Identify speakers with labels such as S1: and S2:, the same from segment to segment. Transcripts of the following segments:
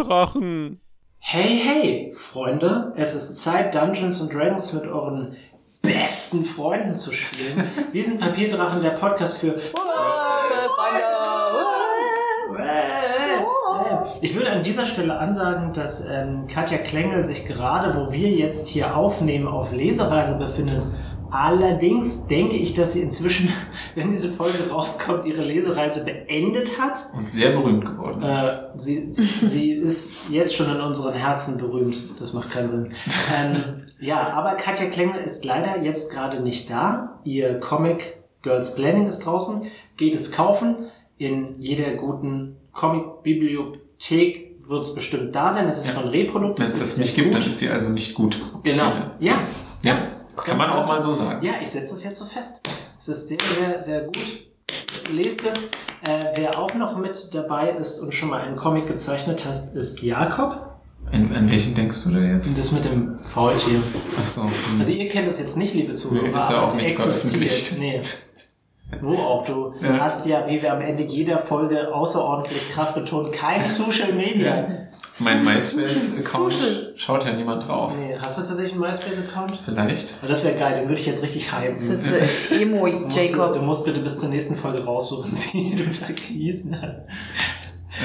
S1: Papierdrachen.
S2: Hey, hey, Freunde, es ist Zeit, Dungeons and Dragons mit euren besten Freunden zu spielen. Wir sind Papierdrachen, der Podcast für. Ich würde an dieser Stelle ansagen, dass ähm, Katja Klengel sich gerade, wo wir jetzt hier aufnehmen, auf Lesereise befindet. Allerdings denke ich, dass sie inzwischen, wenn diese Folge rauskommt, ihre Lesereise beendet hat.
S3: Und sehr berühmt geworden ist.
S2: Äh, sie, sie, sie ist jetzt schon in unseren Herzen berühmt. Das macht keinen Sinn. Ähm, ja, aber Katja Klengel ist leider jetzt gerade nicht da. Ihr Comic Girls Planning ist draußen. Geht es kaufen. In jeder guten Comic-Bibliothek wird es bestimmt da sein. Es ist
S3: Ja.
S2: von Reprodukt.
S3: Wenn es
S2: ist
S3: das nicht gibt,
S2: gut.
S3: dann ist sie also nicht gut.
S2: Genau.
S3: Also,
S2: Ja.
S3: ja, kann man auch mal so sagen.
S2: Ja, ich setze es jetzt so fest. Es ist sehr, sehr, sehr gut. Lest es. Äh, wer auch noch mit dabei ist und schon mal einen Comic gezeichnet hat, ist Jakob.
S3: An, an welchen denkst du da jetzt?
S2: Das mit dem Faultier.
S3: Ach so. hm.
S2: Also ihr kennt es jetzt nicht, liebe Zuhörer,
S3: Nee, ist ja
S2: aber
S3: auch
S2: es
S3: nicht
S2: existiert. Nee. Wo auch, du
S3: Ja.
S2: hast ja, wie wir am Ende jeder Folge außerordentlich krass betont, kein Social Media.
S3: Mein. MySpace-Account schaut ja niemand drauf.
S2: Nee, hast du tatsächlich einen MySpace-Account?
S3: Vielleicht.
S2: Aber Das wäre geil, den würde ich jetzt richtig hypen.
S4: Emo
S2: Du musst, du
S4: Jacob.
S2: musst bitte bis zur nächsten Folge raussuchen, wie du da genießen hast.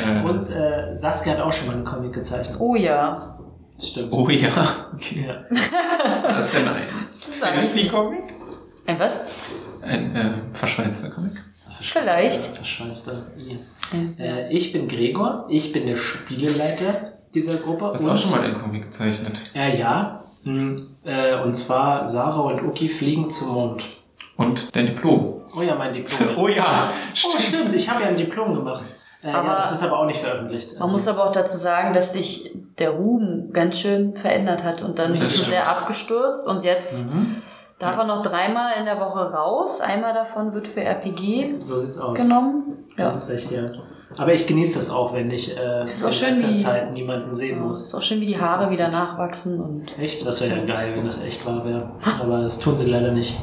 S3: Äh,
S2: Und äh, Saskia hat auch schon mal einen Comic gezeichnet.
S4: Oh ja.
S2: Das stimmt.
S3: oh ja, okay.
S2: Ja.
S3: Was ist denn ein?
S4: Das ist
S3: Ein Comic?
S4: ein was?
S3: Ein äh, verschweinster Comic.
S4: Vielleicht.
S2: Verschweinster I. Äh, ich bin Gregor, ich bin der Spieleleiter dieser Gruppe.
S3: Du hast auch schon mal einen Comic gezeichnet.
S2: Äh, ja. Hm, äh, und zwar Sarah und Uki fliegen zum Mond.
S3: Und dein Diplom.
S2: Oh ja, mein Diplom.
S3: Oh ja,
S2: Oh, stimmt, ich habe ja ein Diplom gemacht. Äh, ja,
S4: Aber-
S2: das ist aber auch nicht veröffentlicht.
S4: Man
S2: Also-
S4: muss aber auch dazu sagen, dass dich der Ruhm ganz schön verändert hat und dann bist du
S3: stimmt.
S4: sehr abgestürzt und jetzt
S2: Mhm.
S4: Darf er noch dreimal in der Woche raus. Einmal davon wird für RPG
S2: So sieht's aus.
S4: genommen. Ja.
S2: Ganz recht, ja. Aber ich genieße das auch, wenn ich äh, in
S4: schön,
S2: Zeit niemanden sehen
S4: Ja,
S2: muss.
S4: ist auch schön, wie die Haare wieder nachwachsen und
S2: Echt? Das wäre ja geil, wenn das echt wahr wäre. Aber das tun sie leider nicht.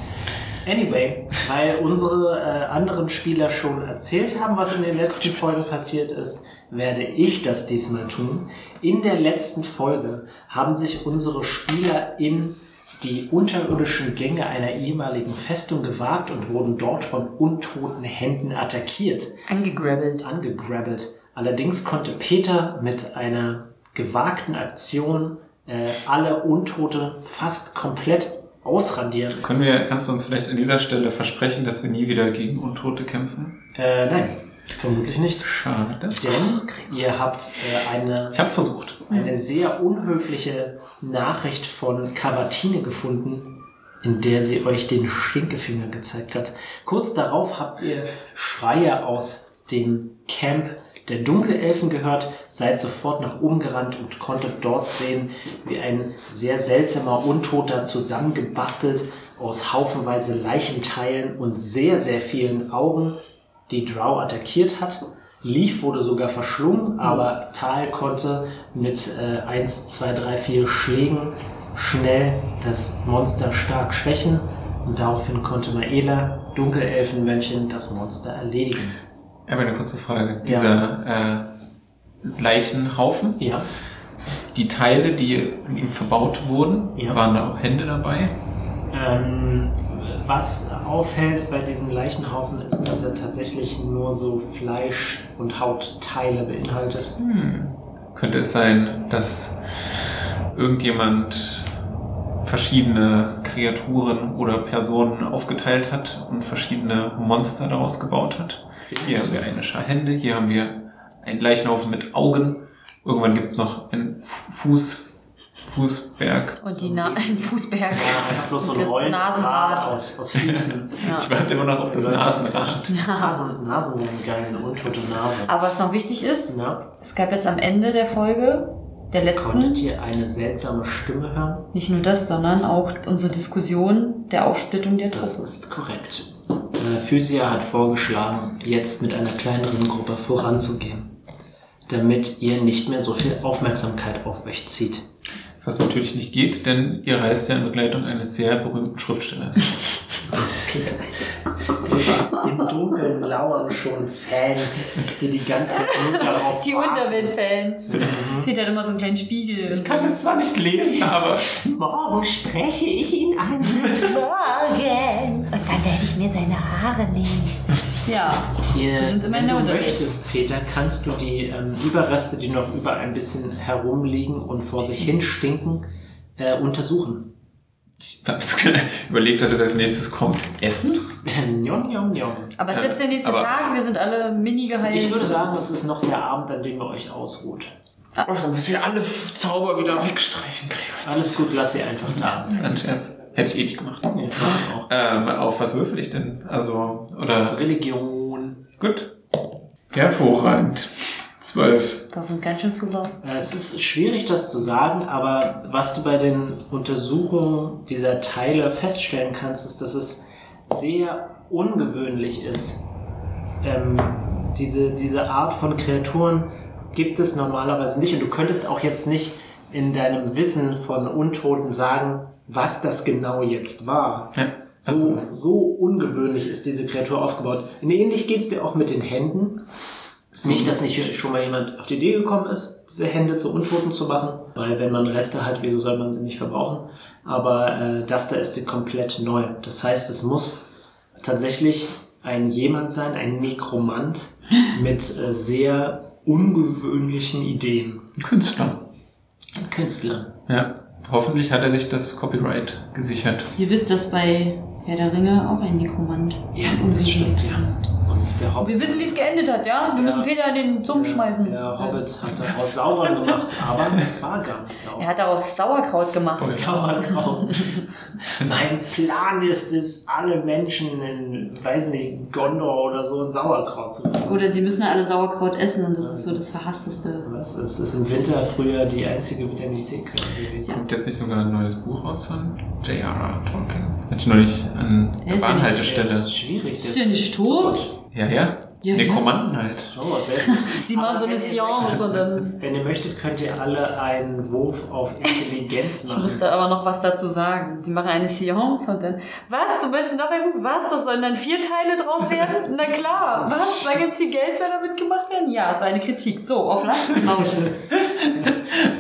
S2: Anyway, weil unsere äh, anderen Spieler schon erzählt haben, was in den letzten Folgen passiert ist, werde ich das diesmal tun. In der letzten Folge haben sich unsere Spieler in die unterirdischen Gänge einer ehemaligen Festung gewagt und wurden dort von untoten Händen attackiert
S4: angegrabbelt.
S2: angegrabbelt. Allerdings konnte Peter mit einer gewagten Aktion äh, alle Untote fast komplett ausradieren.
S3: Können wir, kannst du uns vielleicht an dieser Stelle versprechen, dass wir nie wieder gegen Untote kämpfen?
S2: Äh, nein, vermutlich nicht.
S3: Schade.
S2: Denn ihr habt äh, eine,
S3: Ich hab's versucht.
S2: eine sehr unhöfliche Nachricht von Cavatine gefunden, in der sie euch den Stinkefinger gezeigt hat. Kurz darauf habt ihr Schreie aus dem Camp der Dunkelelfen gehört, seid sofort nach oben gerannt und konntet dort sehen, wie ein sehr seltsamer Untoter zusammengebastelt aus haufenweise Leichenteilen und sehr, sehr vielen Augen die Drow attackiert hat. Leaf wurde sogar verschlungen, aber Tal konnte mit äh, 1, 2, 3, 4 Schlägen schnell das Monster stark schwächen und daraufhin konnte Maela, Dunkelelfenmännchen, das Monster erledigen.
S3: Ich habe eine kurze Frage.
S2: Ja.
S3: Dieser äh, Leichenhaufen,
S2: Ja,
S3: die Teile, die in ihm verbaut wurden,
S2: Ja.
S3: waren da auch Hände dabei?
S2: ähm, was auffällt bei diesem Leichenhaufen ist, dass er tatsächlich nur so Fleisch- und Hautteile beinhaltet.
S3: Hm. Könnte es sein, dass irgendjemand verschiedene Kreaturen oder Personen aufgeteilt hat und verschiedene Monster daraus gebaut hat? Hier haben wir eine Schar Hände, hier haben wir einen Leichenhaufen mit Augen. Irgendwann gibt es noch einen Fuß, Fußberg.
S4: Und die Na ein Fußberg.
S2: Ja, einfach bloß so ein
S4: Das
S2: Rollenrad
S4: Nasenrad.
S2: aus, aus Füßen.
S4: Ja.
S3: Ich warte immer noch auf das Nasenrad.
S2: Nasen, Nasen wären geil, eine untote Nase.
S4: Aber was noch wichtig ist,
S2: Na,
S4: es gab jetzt am Ende der Folge, der
S2: konntet
S4: letzten,
S2: ihr eine seltsame Stimme hören?
S4: nicht nur das, sondern auch unsere Diskussion der Aufsplittung der
S2: Das
S4: Truppe.
S2: ist korrekt. Äh, Physia hat vorgeschlagen, jetzt mit einer kleineren Gruppe voranzugehen, damit ihr nicht mehr so viel Aufmerksamkeit auf euch zieht.
S3: Was natürlich nicht geht, denn ihr reist ja in Begleitung eines sehr berühmten Schriftstellers.
S2: Im Dunkeln lauern schon Fans, die die ganze Zeit nur darauf
S4: Die. Unterwelt-Fans. Peter hat immer so einen kleinen Spiegel.
S3: Ich kann es zwar nicht lesen, aber
S2: Morgen spreche ich ihn an.
S1: Morgen. Und dann werde ich mir seine Haare nehmen.
S4: Ja. Wir sind immer in
S2: wenn du möchtest, Peter, kannst du die ähm, Überreste, die noch über ein bisschen herumliegen und vor sich hin stinken, äh, untersuchen.
S3: ich habe jetzt überlegt, dass jetzt als nächstes kommt. Essen?
S2: Njom, njom, njom.
S4: Aber es ist jetzt der nächste
S3: Aber-
S4: Tag, wir sind alle mini geheilt.
S2: Ich würde sagen, es ist noch der Abend, an dem ihr euch ausruht.
S3: Ach, dann müssen wir alle Zauber wieder wegstreichen. Gregor.
S2: Alles gut, lass sie einfach da.
S3: Ein Scherz. Hätte ich eh nicht gemacht.
S2: Nee, ich auch.
S3: Ähm, auf was würfel ich denn? Also, oder.
S2: Religion.
S3: Gut. Hervorragend. Zwölf.
S4: Das sind ganz schön viele.
S2: Äh, Es ist schwierig, das zu sagen, aber was du bei den Untersuchungen dieser Teile feststellen kannst, ist, dass es sehr ungewöhnlich ist. Ähm, diese, diese Art von Kreaturen gibt es normalerweise nicht und du könntest auch jetzt nicht in deinem Wissen von Untoten sagen, was das genau jetzt war.
S3: Ja.
S2: So,
S3: Also,
S2: so ungewöhnlich ist diese Kreatur aufgebaut. Und ähnlich geht's dir auch mit den Händen. Nicht, dass nicht schon mal jemand auf die Idee gekommen ist, diese Hände zu Untoten zu machen, weil wenn man Reste hat, wieso soll man sie nicht verbrauchen? Aber äh, das da ist komplett neu. Das heißt, es muss tatsächlich ein jemand sein, ein Nekromant mit äh, sehr ungewöhnlichen Ideen.
S3: ein Künstler.
S2: Ein Künstler.
S3: Ja. Hoffentlich hat er sich das Copyright gesichert.
S4: Ihr wisst, dass bei Herr der Ringe auch ein Nekromant.
S2: Ja, das stimmt, ja. Und der Hobbit.
S4: Wir wissen, wie es geendet hat, ja? Wir
S2: Ja.
S4: müssen Peter in den Sumpf schmeißen.
S2: Der Hobbit hat daraus Sauron gemacht, aber es war gar nicht Sauron.
S4: Er hat daraus Sauerkraut gemacht.
S2: Sauerkraut. mein Plan ist es, alle Menschen in, weiß nicht, Gondor oder so in Sauerkraut zu machen.
S4: Oder sie müssen alle Sauerkraut essen und das ist so das Verhassteste.
S2: Was? Es ist im Winter früher die einzige Vitamin C-Quelle gewesen.
S3: Kommt jetzt nicht sogar ein neues Buch raus von J.R.R. Tolkien? Hatte ich neulich an
S4: Der
S3: der
S4: ist ja nicht-
S2: Das
S3: Bahnhaltestelle.
S2: ist schwierig.
S4: Ist der nicht tot?
S3: Ja, ja.
S4: Ja,
S3: Nekromanten halt.
S2: Oh, sehr gut.
S4: Sie machen so eine
S2: wenn ihr
S4: Seance
S2: möchtet-
S4: und dann.
S2: Wenn ihr möchtet, könnt ihr alle einen Wurf auf Intelligenz
S4: Ich
S2: machen.
S4: musste aber noch was dazu sagen. Sie machen eine Seance und dann. Was? Du möchtest noch ein Buch? Was? Das sollen dann vier Teile draus werden? Na klar. Was? Soll jetzt viel Geld soll damit gemacht werden? Ja, es war eine Kritik. So, auf Lauschen.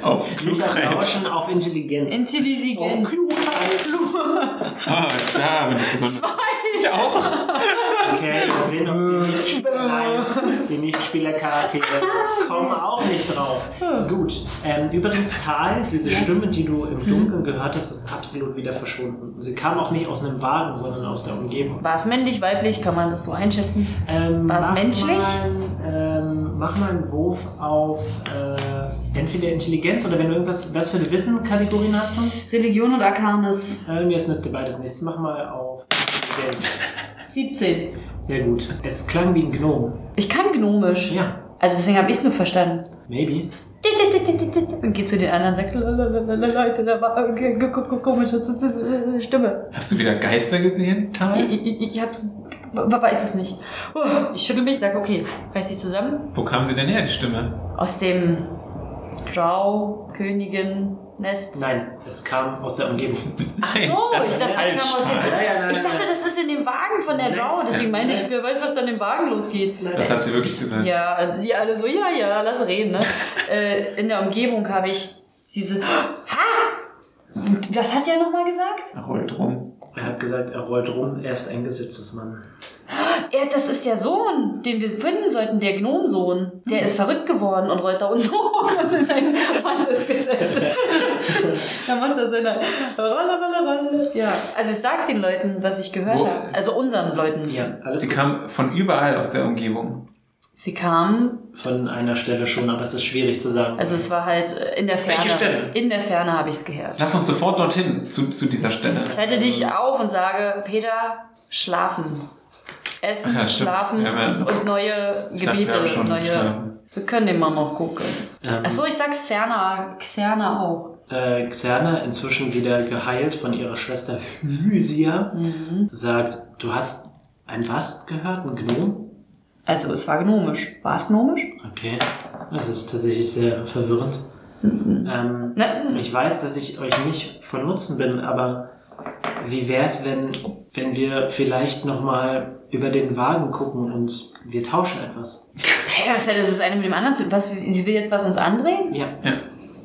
S3: Auf
S2: auf
S3: Klugheit.
S2: Lauschen, auf Intelligenz.
S4: Intelligenz.
S3: Ah, da bin ich besonders. Ich auch.
S2: Okay, wir sehen noch die Nichtspieler, die Nichtspielercharaktere kommen auch nicht drauf. Gut. Ähm, übrigens, Tal, diese Stimme, die du im Dunkeln gehört hast, ist absolut wieder verschwunden. Sie kam auch nicht aus einem Wagen, sondern aus der Umgebung.
S4: War es männlich, weiblich? Kann man das so einschätzen?
S2: Ähm,
S4: War es menschlich?
S2: Mal, ähm, mach mal einen Wurf auf äh, entweder Intelligenz oder wenn du irgendwas, was für eine Wissen-Kategorien hast du?
S4: Religion und Arcanis.
S2: Äh, mir ist nützt dir beides nichts. Mach mal auf Intelligenz.
S4: 17.
S2: Sehr gut. Es klang wie ein Gnom.
S4: Ich kann gnomisch.
S2: Ja,
S4: Also deswegen habe ich es nur verstanden.
S2: maybe.
S4: Und geht zu den anderen und sagt, "Lalalala, Leute, da war gu- komische Stimme.
S3: Hast du wieder Geister gesehen,
S4: Ich,
S3: Tal?
S4: ich, ich hab, weiß es nicht. Oh, Ich schüttel mich, sag, okay, reiß dich zusammen.
S3: Wo kam sie denn her, die Stimme?
S4: Aus dem Drow, Königin, Nest.
S2: Nein, es kam aus der Umgebung.
S4: Ach so,
S3: das
S4: ich dachte, das kam aus dem,
S2: Ja, ja, nein,
S4: ich dachte, das ist in dem Wagen von der
S2: Nein.
S4: Drow. Deswegen meinte ich, wer weiß, was dann im Wagen losgeht.
S3: Das hat sie wirklich gesagt.
S4: Ja, die alle so, ja, ja, lass reden. Ne? äh, in der Umgebung habe ich diese. Ha! Was hat der nochmal gesagt?
S3: Er rollt rum.
S2: Er hat gesagt, er rollt rum, er ist ein Gesetzesmann.
S4: Er, das ist der Sohn, den wir finden sollten, der Gnomsohn. Der ist verrückt geworden und rollt da unten rum und ist ein Mann des Gesetzes. er macht da seine Rolle, Rolle, Rolle. Ja, also ich sag den Leuten, was ich gehört habe. Also unseren Leuten.
S2: Ja, alles
S3: Sie
S2: gut.
S3: kam von überall aus der Umgebung.
S4: Sie kamen,
S2: Von einer Stelle schon, aber es ist schwierig zu sagen.
S4: also es war halt äh, in der Ferne.
S3: Welche Stelle?
S4: In der Ferne habe ich es gehört.
S3: Lass uns sofort dorthin, zu, zu dieser Stelle.
S4: Ich halte dich auf und sage, Peter, schlafen. Essen,
S3: ja,
S4: schlafen
S3: ja-
S4: und neue
S3: Ich dachte, wir
S4: neue, wir können immer noch gucken.
S2: Ähm,
S4: Achso, ich sag Xerna, Xerna auch.
S2: äh, Xerna, inzwischen wieder geheilt von ihrer Schwester Hysia,
S4: Mhm.
S2: sagt, du hast ein was gehört? Ein Gnom?
S4: Also es war gnomisch. War es gnomisch?
S2: Okay, das ist tatsächlich sehr verwirrend. Ähm,
S4: Ne?
S2: ich weiß, dass ich euch nicht von Nutzen bin, aber wie wär's, wenn wenn wir vielleicht nochmal über den Wagen gucken und wir tauschen etwas?
S4: Hey, was hat das ist eine mit dem anderen zu was, Sie will jetzt was uns andrehen?
S2: Ja.
S3: Ja,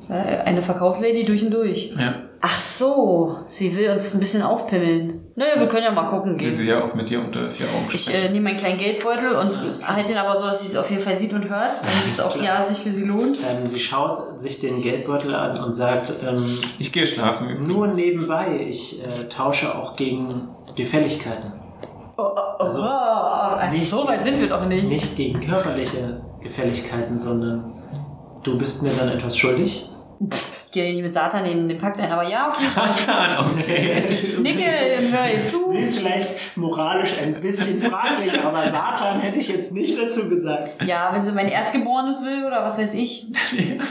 S4: Eine Verkaufslady durch und durch.
S3: ja.
S4: Ach so, sie will uns ein bisschen aufpimmeln. Naja, wir können ja mal gucken
S3: Will
S4: gehen.
S3: sie ja auch mit dir unter vier Augen
S4: Ich
S3: sprechen.
S4: äh, nehme meinen kleinen Geldbeutel und halte ihn aber so, dass sie es auf jeden Fall sieht und hört, damit es auch
S2: klar.
S4: ja sich für sie lohnt.
S2: Ähm, sie schaut sich den Geldbeutel an und sagt, ähm,
S3: ich gehe schlafen. übrigens.
S2: nur nebenbei, ich äh, tausche auch gegen Gefälligkeiten.
S4: Oh, oh, oh,
S2: Also,
S4: oh, also
S2: nicht-
S4: so weit sind wir doch nicht.
S2: Nicht gegen körperliche Gefälligkeiten, sondern du bist mir dann etwas schuldig.
S4: Pff, ich gehe nicht mit Satan in den Pakt ein, aber ja, okay.
S3: Satan, okay.
S4: Ich nicke, höre ihr zu.
S2: Sie ist vielleicht moralisch ein bisschen fraglich, aber Satan hätte ich jetzt nicht dazu gesagt.
S4: Ja, wenn sie mein Erstgeborenes will oder was weiß ich.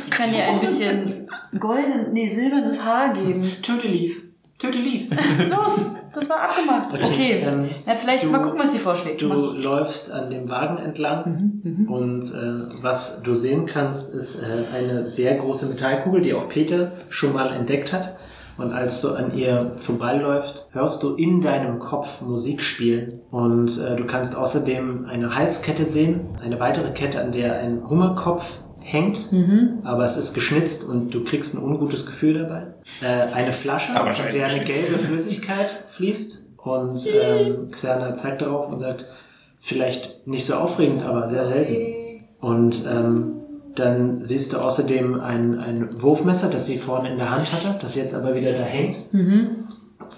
S4: Ich kann ihr ein bisschen golden, nee, silbernes Haar geben.
S2: Töte lief. Töte lief.
S4: Los, das war abgemacht.
S2: Okay,
S4: Okay.
S2: ähm,
S4: ja, vielleicht
S2: du-
S4: mal gucken, was sie vorschlägt.
S2: Du
S4: Mach.
S2: läufst an dem Wagen entlang und äh, was du sehen kannst, ist äh, eine sehr große Metallkugel, die auch Peter schon mal entdeckt hat. Und als du an ihr vorbeiläufst, hörst du in deinem Kopf Musik spielen. Und äh, du kannst außerdem eine Halskette sehen, eine weitere Kette, an der ein Hummerkopf hängt,
S4: Mhm.
S2: aber es ist geschnitzt und du kriegst ein ungutes Gefühl dabei. Äh, eine Flasche, in der eine gelbe Flüssigkeit fließt und ähm, Xana zeigt darauf und sagt, vielleicht nicht so aufregend, aber sehr selten. Und ähm, dann siehst du außerdem ein, ein Wurfmesser, das sie vorne in der Hand hatte, das jetzt aber wieder da hängt.
S4: Mhm.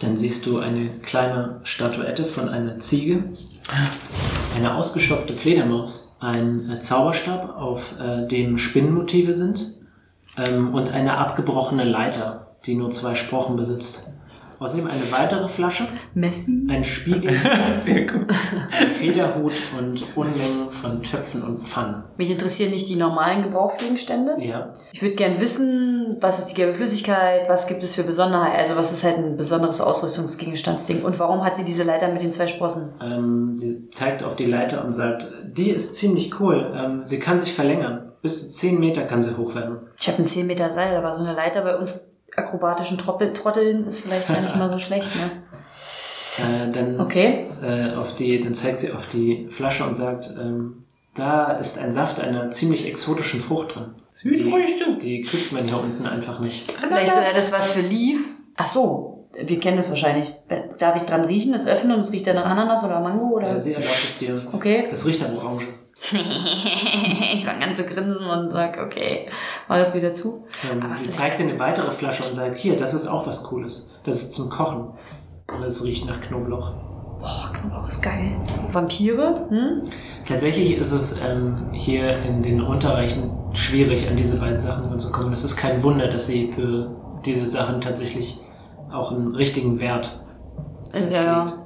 S2: Dann siehst du eine kleine Statuette von einer Ziege, eine ausgestopfte Fledermaus, ein äh, Zauberstab, auf äh, dem Spinnenmotive sind ähm, und eine abgebrochene Leiter, die nur zwei Sprochen besitzt. Außerdem eine weitere Flasche,
S4: Messi?
S2: ein Spiegel,
S3: Sehr gut.
S2: ein Federhut und Unmengen von Töpfen und Pfannen.
S4: Mich interessieren nicht die normalen Gebrauchsgegenstände.
S2: Ja.
S4: Ich würde gern wissen, was ist die gelbe Flüssigkeit, was gibt es für Besonderheiten, also was ist halt ein besonderes Ausrüstungsgegenstandsding und warum hat sie diese Leiter mit den zwei Sprossen?
S2: Ähm, sie zeigt auf die Leiter und sagt, die ist ziemlich cool. Ähm, sie kann sich verlängern. Bis zu 10 Meter kann sie hoch werden.
S4: Ich habe ein 10 Meter Seil, aber so eine Leiter bei uns akrobatischen Troppel Trotteln ist vielleicht gar nicht mal so schlecht, ne?
S2: Äh, dann,
S4: Okay.
S2: äh, auf die, dann zeigt sie auf die Flasche und sagt, ähm, da ist ein Saft einer ziemlich exotischen Frucht drin.
S3: Südfrüchte.
S2: Die, die kriegt man hier unten einfach nicht.
S4: Vielleicht wäre das was für Leaf. Ach so, wir kennen das wahrscheinlich. Darf ich dran riechen, das öffnen und es riecht dann nach Ananas oder Mango oder?
S2: Äh, sie erlaubt es dir.
S4: Okay.
S2: Es riecht nach Orange.
S4: ich fange an zu grinsen und sag, okay, mach das wieder zu.
S2: Ähm,
S4: Aber
S2: sie zeigt dir eine weitere Flasche und sagt, hier, das ist auch was Cooles. Das ist zum Kochen. Und es riecht nach Knoblauch.
S4: Boah, Knoblauch ist geil. Vampire? Hm?
S2: Tatsächlich ist es ähm, hier in den Unterreichen schwierig, an diese beiden Sachen ranzukommen. Es ist kein Wunder, dass sie für diese Sachen tatsächlich auch einen richtigen Wert festlegt.
S4: Ja.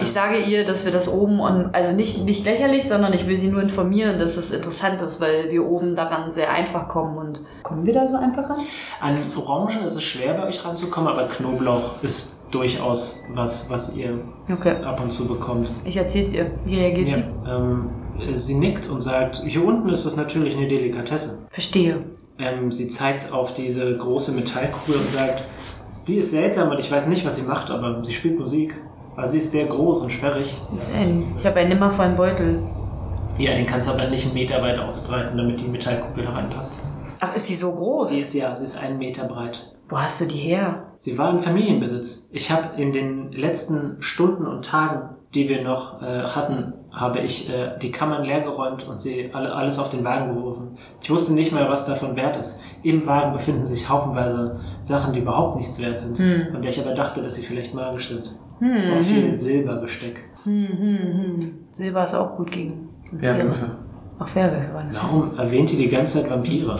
S4: Ich sage ihr, dass wir das oben und also nicht, nicht lächerlich, sondern ich will sie nur informieren, dass es interessant ist, weil wir oben daran sehr einfach kommen und kommen wir da so einfach ran?
S2: An Orangen ist es schwer, bei euch ranzukommen, aber Knoblauch ist durchaus was, was ihr
S4: Okay.
S2: ab und zu bekommt.
S4: Ich erzähl's ihr. Wie reagiert
S2: Ja,
S4: sie?
S2: ähm, sie nickt und sagt, hier unten ist das natürlich eine Delikatesse.
S4: Verstehe.
S2: Ähm, sie zeigt auf diese große Metallkugel und sagt, die ist seltsam und ich weiß nicht, was sie macht, aber sie spielt Musik. Also sie ist sehr groß und sperrig.
S4: Ähm, Ich habe einen nimmervollen Beutel.
S2: Ja, den kannst du aber nicht einen Meter weit ausbreiten, damit die Metallkugel da reinpasst.
S4: Ach, ist sie so groß?
S2: Die ist ja, sie ist einen Meter breit.
S4: Wo hast du die her?
S2: Sie war in Familienbesitz. Ich habe in den letzten Stunden und Tagen, die wir noch äh, hatten, habe ich äh, die Kammern leergeräumt und sie alle, alles auf den Wagen geworfen. Ich wusste nicht mal, was davon wert ist. Im Wagen befinden sich haufenweise Sachen, die überhaupt nichts wert sind, von der ich aber dachte, dass sie vielleicht magisch sind. Auch viel Silberbesteck.
S4: Hm, hm, hm. Silber ist auch gut gegen
S3: Werwölfe.
S4: Ach, Werwölfe waren.
S2: Warum erwähnt ihr die ganze Zeit Vampire?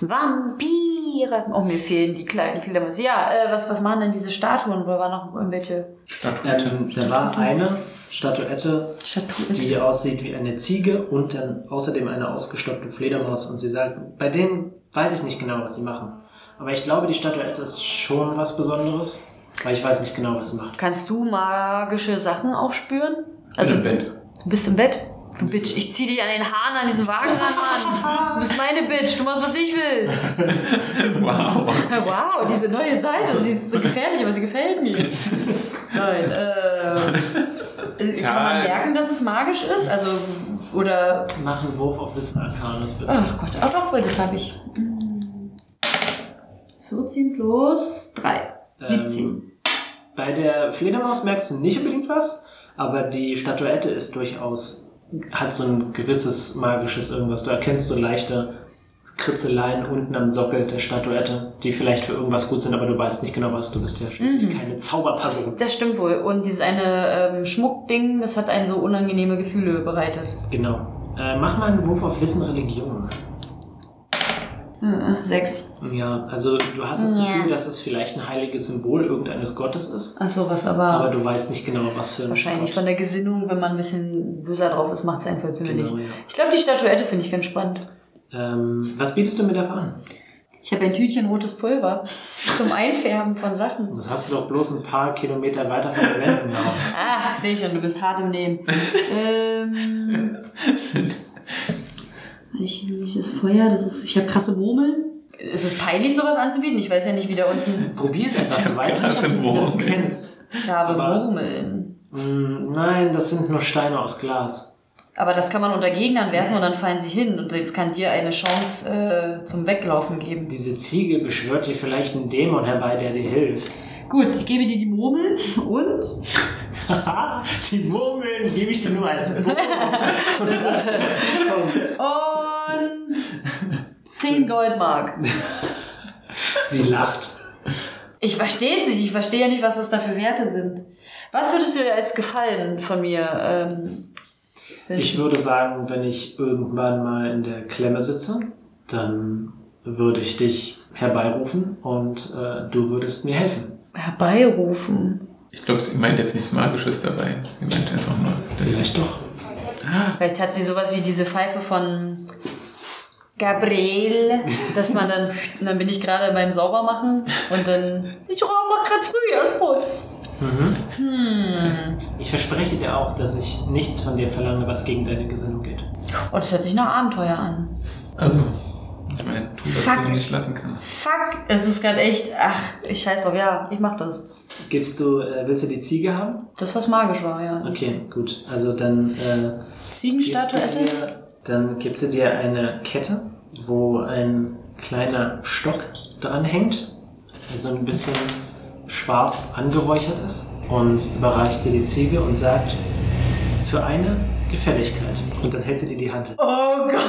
S4: Vampire. Oh, mir fehlen die kleinen Fledermaus. Ja, äh, was, was machen denn diese Statuen? Oder waren noch irgendwelche
S3: Statuette.
S2: Ähm, da war eine Statuette,
S4: Statuen?
S2: die aussieht wie eine Ziege und dann außerdem eine ausgestopfte Fledermaus. Und sie sagt, bei denen weiß ich nicht genau, was sie machen. Aber ich glaube, die Statuette ist schon was Besonderes, weil ich weiß nicht genau, was sie macht.
S4: Kannst du magische Sachen aufspüren?
S3: Also
S4: Also,
S3: im Bett.
S4: du bist im Bett? Du Bitch, ich zieh dich an den Haaren an diesen Wagen ran, Mann. Du bist meine Bitch, du machst, was ich will.
S3: Wow.
S4: Wow, diese neue Seite, sie ist so gefährlich, aber sie gefällt mir. Nein, äh, Äh. Kann man merken, dass es magisch ist? Also, oder.
S2: Mach einen Wurf auf Wissen Arcanus, bitte.
S4: Ach Gott, ach doch, das habe ich. Hm. 14 plus 3. 17.
S2: Ähm, bei der Fledermaus merkst du nicht unbedingt was, aber die Statuette ist durchaus, hat so ein gewisses magisches irgendwas. Du erkennst so leichte Kritzeleien unten am Sockel der Statuette, die vielleicht für irgendwas gut sind, aber du weißt nicht genau was. Du bist ja schließlich
S4: Mhm.
S2: keine Zauberperson.
S4: Das stimmt wohl. Und dieses eine ähm, Schmuckding, das hat einen so unangenehme Gefühle bereitet.
S2: Genau. Äh, mach mal einen Wurf auf Wissen Religion.
S4: Sechs.
S2: Ja, also du hast das
S1: Ja.
S2: Gefühl, dass es vielleicht ein heiliges Symbol irgendeines Gottes ist,
S4: Ach so, was aber,
S2: aber du weißt nicht genau, was für ein
S4: wahrscheinlich
S2: Gott.
S4: von der Gesinnung, wenn man ein bisschen böser drauf ist, macht es voll pimmelig.
S2: Genau, ja.
S4: Ich glaube, die Statuette finde ich ganz spannend.
S2: Ähm, was bietest du mir dafür an?
S4: Ich habe ein Tütchen rotes Pulver zum Einfärben von Sachen.
S2: Das hast du doch bloß ein paar Kilometer weiter von den Wänden gehauen.
S4: Ach, sehe schon, du bist hart im Nehmen. ähm, welches Feuer? Das ist, ich habe krasse Murmeln. Ist es peinlich, sowas anzubieten? Ich weiß ja nicht, wie da unten.
S2: Probier es einfach, du weißt nicht, ob du das kennt.
S4: Ich habe
S2: Aber-
S4: Murmeln.
S2: Mm, nein, das sind nur Steine aus Glas.
S4: Aber das kann man unter Gegnern werfen und dann fallen sie hin. Und das kann dir eine Chance äh, zum Weglaufen geben.
S2: Diese Ziege beschwört dir vielleicht einen Dämon herbei, der dir hilft.
S4: Gut, ich gebe dir die Murmeln und.
S2: Haha, die Murmeln gebe ich dir nur als Bonus. Kommt.
S4: Und. 10 Goldmark.
S2: Sie lacht.
S4: Ich verstehe es nicht. Ich verstehe ja nicht, was das da für Werte sind. Was würdest du dir als Gefallen von mir ähm?
S2: Ich würde sagen, wenn ich irgendwann mal in der Klemme sitze, dann würde ich dich herbeirufen und äh, du würdest mir helfen.
S4: herbeirufen.
S3: Ich glaube, sie meint jetzt nichts Magisches dabei. Sie meint einfach nur.
S2: Vielleicht doch.
S4: Vielleicht hat sie sowas wie diese Pfeife von Gabriel, dass man dann, und dann bin ich gerade beim Saubermachen und dann, ich mach grad Frühjahrsputz.
S2: Mhm.
S4: Hm.
S2: Ich verspreche dir auch, dass ich nichts von dir verlange, was gegen deine Gesinnung geht.
S4: Oh, das hört sich nach Abenteuer an.
S3: Also, ich meine, tu, was
S4: Fuck.
S3: du nicht lassen kannst.
S4: Fuck, es ist gerade echt, ach, ich scheiß drauf, ja, ich mach das.
S2: Gibst du, äh, willst du die Ziege haben?
S4: Das, was magisch war, ja.
S2: Okay, gut. Also dann, äh,
S4: Ziegenstatuette?
S2: dann gibt sie dir eine Kette, wo ein kleiner Stock dran hängt, der so ein bisschen schwarz angeräuchert ist und überreicht dir die Ziege und sagt, für eine Gefälligkeit. Und dann hält sie dir die Hand.
S4: Oh Gott.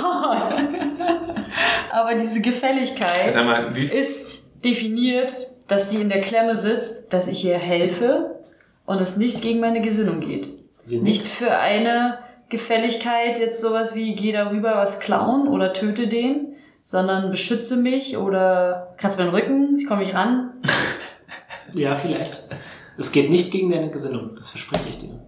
S4: Aber diese Gefälligkeit
S3: mal,
S4: ist definiert, dass sie in der Klemme sitzt, dass ich ihr helfe und es nicht gegen meine Gesinnung geht.
S2: Sie
S4: Nicht für eine Gefälligkeit jetzt sowas wie geh darüber was klauen oder töte den, sondern beschütze mich oder kratze meinen Rücken, ich komme nicht ran.
S2: Ja, vielleicht. Es geht nicht gegen deine Gesinnung, das verspreche ich dir.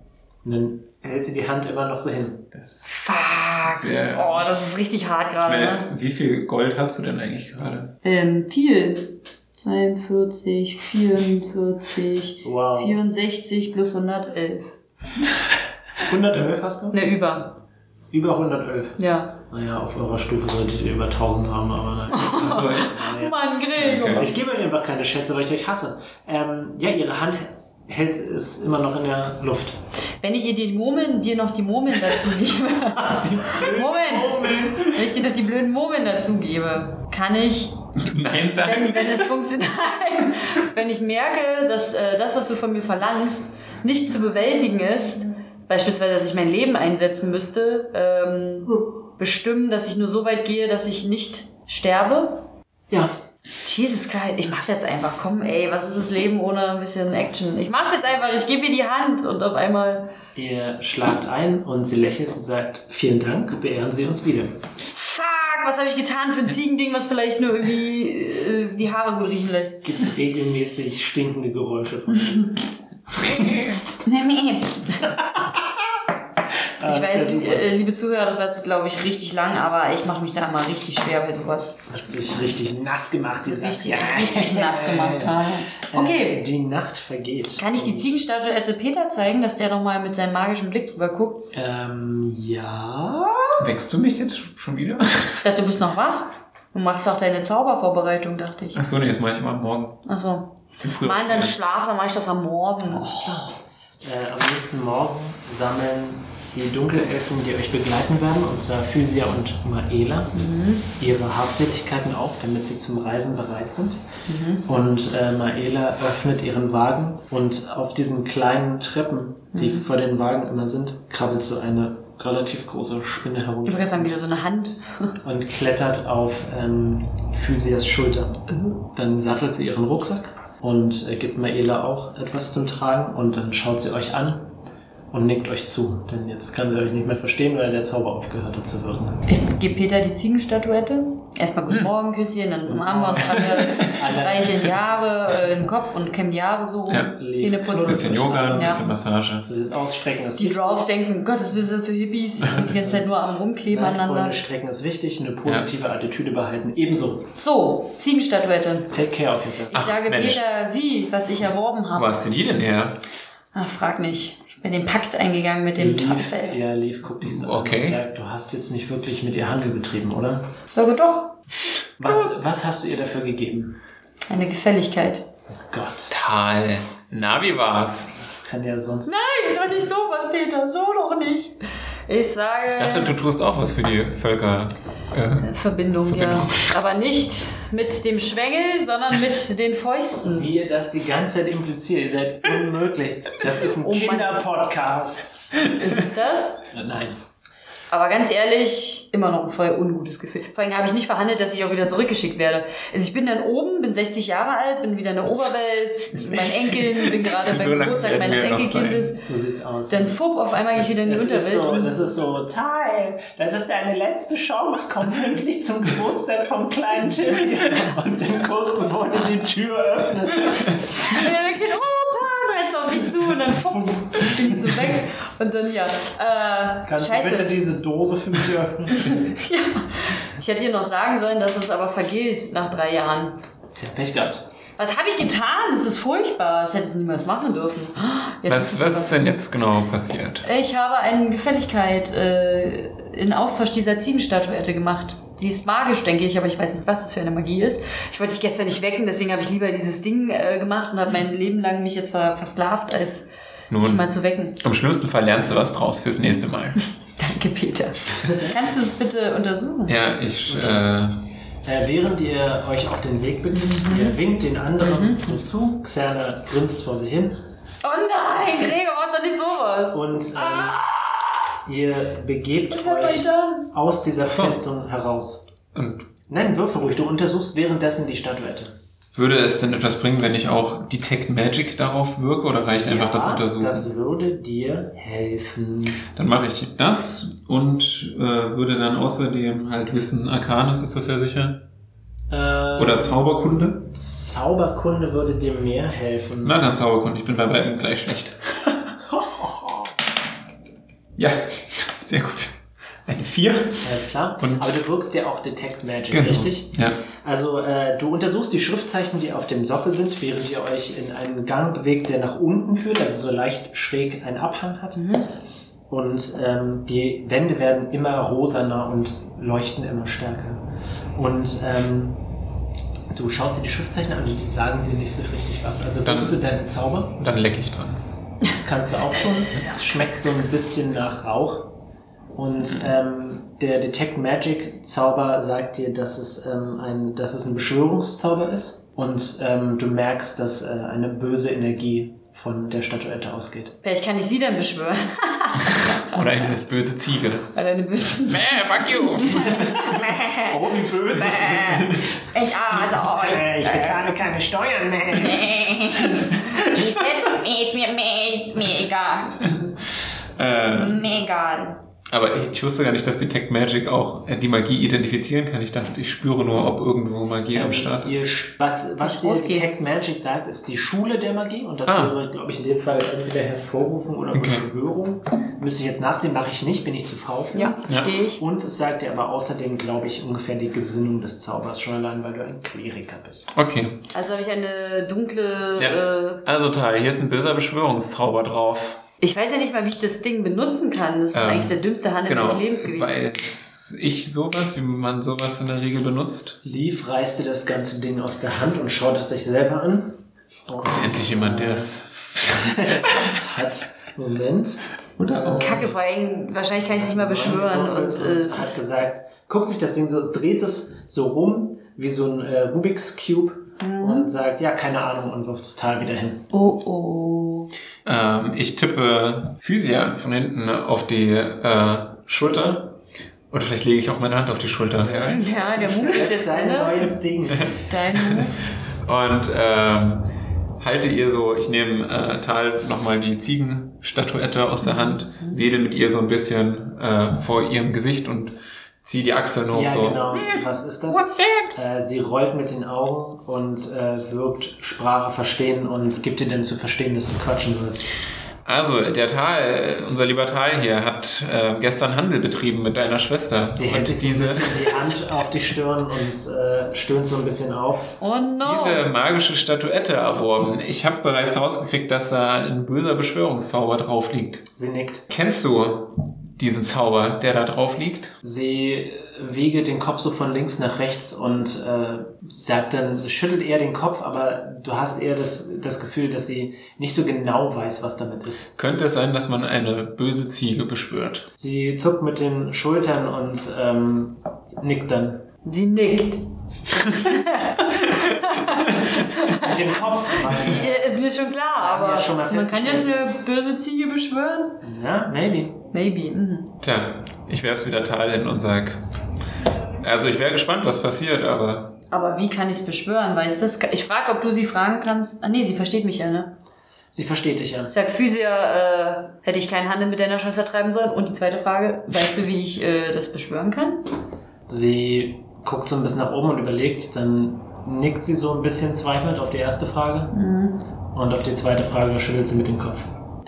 S2: Und dann hält sie die Hand immer noch so hin.
S3: Das,
S4: Fuck.
S3: Sehr-
S4: Oh, das ist richtig hart gerade. ne?
S3: wie viel Gold hast du denn eigentlich gerade?
S4: Ähm, viel. 42, 44,
S2: Wow.
S4: 64 plus 111.
S2: 111 hast du?
S4: Ne, über.
S2: Über 111.
S4: Ja.
S2: Naja, auf eurer Stufe solltet ihr über 1000 haben, aber nein.
S3: Achso, echt?
S2: Naja.
S4: Mann, Gregor.
S3: Okay.
S2: Ich gebe euch einfach keine Schätze, weil ich euch hasse. Ähm, ja, ihre Hand hält es immer noch in der Luft.
S4: Wenn ich ihr die Murmeln, dir noch die Murmeln dazu gebe. Moment! Wenn ich dir noch die blöden Murmeln dazu gebe, kann ich,
S3: Nein
S4: wenn,
S3: sagen.
S4: wenn es funktioniert, wenn ich merke, dass äh, das, was du von mir verlangst, nicht zu bewältigen ist, beispielsweise, dass ich mein Leben einsetzen müsste, ähm, bestimmen, dass ich nur so weit gehe, dass ich nicht sterbe.
S2: Ja.
S4: Jesus Christ, ich mach's jetzt einfach. Komm, ey, was ist das Leben ohne ein bisschen Action? Ich mach's jetzt einfach, ich gebe ihr die Hand und auf einmal.
S2: Ihr schlagt ein und sie lächelt und sagt, vielen Dank, beehren Sie uns wieder.
S4: Fuck, was habe ich getan für ein Ziegending, was vielleicht nur irgendwie äh, die Haare gut riechen lässt?
S2: Gibt regelmäßig stinkende Geräusche von ihnen.
S4: Ich weiß, äh, liebe Zuhörer, das war jetzt, glaube ich, richtig lang, aber ich mache mich da mal richtig schwer bei sowas.
S2: Hat sich richtig nass gemacht, die Sache.
S4: Richtig, richtig nass gemacht habe. Okay.
S2: Äh, die Nacht vergeht.
S4: Kann ich die Ziegenstatuette Peter zeigen, dass der nochmal mit seinem magischen Blick drüber guckt?
S2: Ähm, ja.
S3: Wächst du mich jetzt schon wieder?
S4: Ich dachte, du bist noch wach. Du machst doch deine Zaubervorbereitung, dachte ich.
S3: Achso, nee, das mache ich mal morgen.
S4: Achso. Mann, dann schlaf, dann mache ich das am Morgen. Oh.
S2: Äh, am nächsten Morgen sammeln die Dunkelelfen, die euch begleiten werden, und zwar Physia und Maela, ihre Habseligkeiten auf, damit sie zum Reisen bereit sind. Und äh, Maela öffnet ihren Wagen und auf diesen kleinen Treppen, die vor den Wagen immer sind, krabbelt so eine relativ große Spinne
S4: Ich
S2: herum
S4: wollte gerade sagen, wieder so eine Hand.
S2: und klettert auf ähm, Physias Schulter. Dann sattelt sie ihren Rucksack und äh, gibt Maela auch etwas zum Tragen und dann schaut sie euch an und nickt euch zu. Denn jetzt kann sie euch nicht mehr verstehen, weil der Zauber aufgehört hat zu wirken.
S4: Ich gebe Peter die Ziegenstatuette. Erstmal Guten Morgen, Küsschen, dann umarmen wir uns alle, streichen die Haare äh, im Kopf und kämmen die Haare so,
S3: Ja.
S4: Zähne
S3: Ein
S4: putzen.
S3: bisschen Yoga, ein
S4: Ja.
S3: bisschen Massage.
S2: So das Ausstrecken ist
S4: Die Draws denken, Gott, was ist das für Hippies? Die sind die ganze Zeit nur am Rumkleben
S2: Nein,
S4: aneinander.
S2: Freunde, Strecken ist wichtig, eine positive Attitüde behalten. Ebenso.
S4: So, Ziegenstatuette.
S2: Take care of yourself.
S4: Ich
S3: Ach,
S4: sage
S3: Mensch.
S4: Peter, sie, was ich erworben
S3: Wo
S4: habe.
S3: hast du die denn her?
S4: Ach, frag nicht. Ich bin den Pakt eingegangen mit dem Tafel.
S2: ja, Leaf guckt dich so
S3: Okay.
S2: an und sagt, du hast jetzt nicht wirklich mit ihr Handel betrieben, oder?
S4: Sage doch,
S2: Was, was hast du ihr dafür gegeben?
S4: eine Gefälligkeit.
S2: Oh Gott,
S3: Tal. Na, wie war's?
S2: das kann ja sonst...
S4: Nein, doch nicht sowas, Peter, so doch nicht. Ich sage.
S3: Ich dachte, du tust auch was für die Völker. Äh,
S4: Verbindung,
S3: Verbindung.
S4: ja. Aber nicht mit dem Schwengel, sondern mit den Fäusten.
S2: Wie ihr das die ganze Zeit impliziert, ihr seid unmöglich. Das ist ein
S4: Oh.
S2: Kinderpodcast.
S4: Ist es das?
S2: Nein.
S4: Aber ganz ehrlich, immer noch ein voll ungutes Gefühl. Vor allem habe ich nicht verhandelt, dass ich auch wieder zurückgeschickt werde. Also ich bin dann oben, bin 60 Jahre alt, bin wieder in der Oberwelt, mein Enkel, bin gerade beim
S3: So lange
S4: Geburtstag meines Enkelkindes.
S2: So sieht's aus.
S4: Dann fupp, auf einmal gehe ich wieder in die
S2: ist
S4: Unterwelt.
S2: so, das ist so, Teil, das ist deine letzte Chance, komm pünktlich zum Geburtstag vom kleinen Jimmy. Und dann kurz bevor du die Tür öffnest,
S4: Und dann denkt ich, zu und dann fupp, bin ich so weg. Und dann, ja, äh,
S2: kannst
S4: scheiße.
S2: du bitte diese Dose für mich öffnen?
S4: Ja. Ich hätte dir noch sagen sollen, dass es aber vergilt nach drei Jahren.
S2: Sie hat Pech gehabt.
S4: Was habe ich getan? Das ist furchtbar. Das hätte ich niemals machen dürfen. Jetzt
S3: was,
S4: es
S3: was ist denn jetzt genau passiert?
S4: Ich habe eine Gefälligkeit äh, in Austausch dieser Ziegenstatuette gemacht. Sie ist magisch, denke ich, aber ich weiß nicht, was es für eine Magie ist. Ich wollte dich gestern nicht wecken, deswegen habe ich lieber dieses Ding äh, gemacht und habe mein Leben lang mich jetzt ver versklavt, als dich
S3: Nun,
S4: mal zu wecken.
S3: im schlimmsten Fall lernst du was draus fürs nächste Mal.
S4: Danke, Peter. Kannst du es bitte untersuchen?
S3: Ja, ich, äh,
S2: Äh, während ihr euch auf den Weg begibt, ihr winkt den anderen so zu. Xerna grinst vor sich hin.
S4: Oh nein, Gregor, mach doch nicht sowas.
S2: Und ähm, ihr begebt euch aus dieser Festung heraus.
S3: und
S2: Nein, würfe ruhig. Du untersuchst währenddessen die Statuette.
S3: würde es denn etwas bringen, wenn ich auch Detect Magic darauf wirke oder reicht einfach das Untersuchen?
S2: Das würde dir helfen.
S3: Dann mache ich das und äh, würde dann außerdem halt wissen, Arcanis ist das ja sicher.
S2: Äh,
S3: Oder Zauberkunde.
S2: Zauberkunde würde dir mehr helfen.
S3: Na dann Zauberkunde, ich bin bei beiden gleich schlecht. Ja, sehr gut. Eine 4.
S2: Alles klar.
S3: Und-
S2: Aber du wirkst ja auch Detect Magic,
S3: Genau.
S2: richtig?
S3: Ja.
S2: Also äh, du untersuchst die Schriftzeichen, die auf dem Sockel sind, während ihr euch in einen Gang bewegt, der nach unten führt, also so leicht schräg einen Abhang hat. Und ähm, die Wände werden immer rosaner und leuchten immer stärker. Und ähm, du schaust dir die Schriftzeichen an und die sagen dir nicht so richtig was. Also
S3: Dann-
S2: wirkst du deinen Zauber,
S3: Und dann leck ich dran.
S2: Das kannst du auch tun. Das schmeckt so ein bisschen nach Rauch. Und ähm, der Detect Magic Zauber sagt dir, dass es, ähm, ein, dass es ein Beschwörungszauber ist. Und ähm, du merkst, dass äh, eine böse Energie von der Statuette ausgeht.
S4: Vielleicht kann ich sie dann beschwören.
S3: Oder eine böse Ziege.
S4: Weil eine böse.
S3: Mäh, fuck you.
S2: Oh, wie böse!
S4: Ich also
S2: Äh, ich bezahle keine Steuern mehr.
S4: Mir, mir, ist mir egal.
S3: Äh,
S4: Mir egal.
S3: Aber ich, ich wusste gar nicht, dass Detect Magic auch äh, die Magie identifizieren kann. Ich dachte, ich spüre nur, ob irgendwo Magie am Start
S2: Ihr,
S3: ist.
S2: was was. Detect Magic sagt, ist die Schule der Magie. Und das
S3: Ah.
S2: wäre, glaube ich, in dem Fall entweder Hervorrufen oder
S3: Okay.
S2: Beschwörung. Müsste ich jetzt nachsehen, mache ich nicht, bin ich zu faul für.
S4: Ja,
S3: Ja.
S4: stehe ich.
S2: Und es sagt dir aber außerdem, glaube ich, ungefähr die Gesinnung des Zaubers, schon allein, weil du ein Kleriker bist.
S3: Okay.
S4: Also habe ich eine dunkle.
S3: Ja.
S4: Äh,
S3: Also Tal, hier ist ein böser Beschwörungszauber drauf.
S4: Ich weiß ja nicht mal, wie ich das Ding benutzen kann. Das ist
S3: Ähm,
S4: eigentlich der dümmste Handel
S3: Genau.
S4: meines Lebens gewesen.
S3: Weiß ich sowas, wie man sowas in der Regel benutzt?
S2: Leaf reißt dir das ganze Ding aus der Hand und schaut es sich selber an. Und,
S3: Endlich jemand, der es
S2: hat, Moment,
S3: Oder auch.
S4: Kacke, vor allem, wahrscheinlich kann ich es nicht mal beschwören. Und, äh,
S2: hat gesagt, guckt sich das Ding so, dreht es so rum, wie so ein äh, Rubik's Cube
S4: Mhm.
S2: und sagt, ja, keine Ahnung und wirft das Tal wieder hin.
S4: oh oh.
S3: Ähm, ich tippe Physia von hinten auf die äh, Schulter. Oder vielleicht lege ich auch meine Hand auf die Schulter. Ja.
S4: Ja, der Move ist jetzt
S2: sein
S4: ne?
S2: neues Ding.
S4: Dein Move.
S3: Und ähm, halte ihr so, ich nehme äh, Tal nochmal die Ziegenstatuette aus der Hand, wedel mit ihr so ein bisschen äh, vor ihrem Gesicht und ziehe die Achseln hoch
S2: Ja,
S3: so.
S2: genau. Was ist das?
S4: What's that?
S2: Äh, sie rollt mit den Augen und äh, wirkt Sprache verstehen und gibt dir denn zu verstehen, dass du quatschen sollst.
S3: Also, der Tal, unser lieber Tal hier, hat äh, gestern Handel betrieben mit deiner Schwester.
S2: Sie hält sich
S3: diese,
S2: bisschen die Hand auf die Stirn und äh, stöhnt so ein bisschen auf.
S4: Oh no.
S3: diese magische Statuette erworben. Ich habe bereits rausgekriegt, dass da ein böser Beschwörungszauber drauf liegt.
S2: Sie nickt.
S3: Kennst du diesen Zauber, der da drauf liegt?
S2: Sie wiegelt den Kopf so von links nach rechts und äh, sagt dann, sie schüttelt eher den Kopf, aber du hast eher das, das Gefühl, dass sie nicht so genau weiß, was damit ist.
S3: Könnte es sein, dass man eine böse Ziege beschwört?
S2: Sie zuckt mit den Schultern und ähm, nickt dann.
S4: Sie nickt.
S2: Mit dem Kopf.
S4: Ja, ist mir schon klar, aber
S2: ja schon mal
S4: man kann jetzt eine böse Ziege beschwören?
S2: Ja, maybe.
S4: Maybe. Mhm.
S3: Tja, ich werf's wieder Tal hin und sag. Also ich wäre gespannt, was passiert, aber
S4: Aber wie kann ich es beschwören? Weißt du das? Ich frage, ob du sie fragen kannst. Ah nee, sie versteht mich ja, ne?
S2: Sie versteht dich ja.
S4: Ich sag, Physia, äh, hätte ich keinen Handel mit deiner Schwester treiben sollen? Und die zweite Frage, weißt du, wie ich äh, das beschwören kann?
S2: Sie guckt so ein bisschen nach oben und überlegt, dann nickt sie so ein bisschen zweifelnd auf die erste Frage und auf die zweite Frage schüttelt sie mit dem Kopf.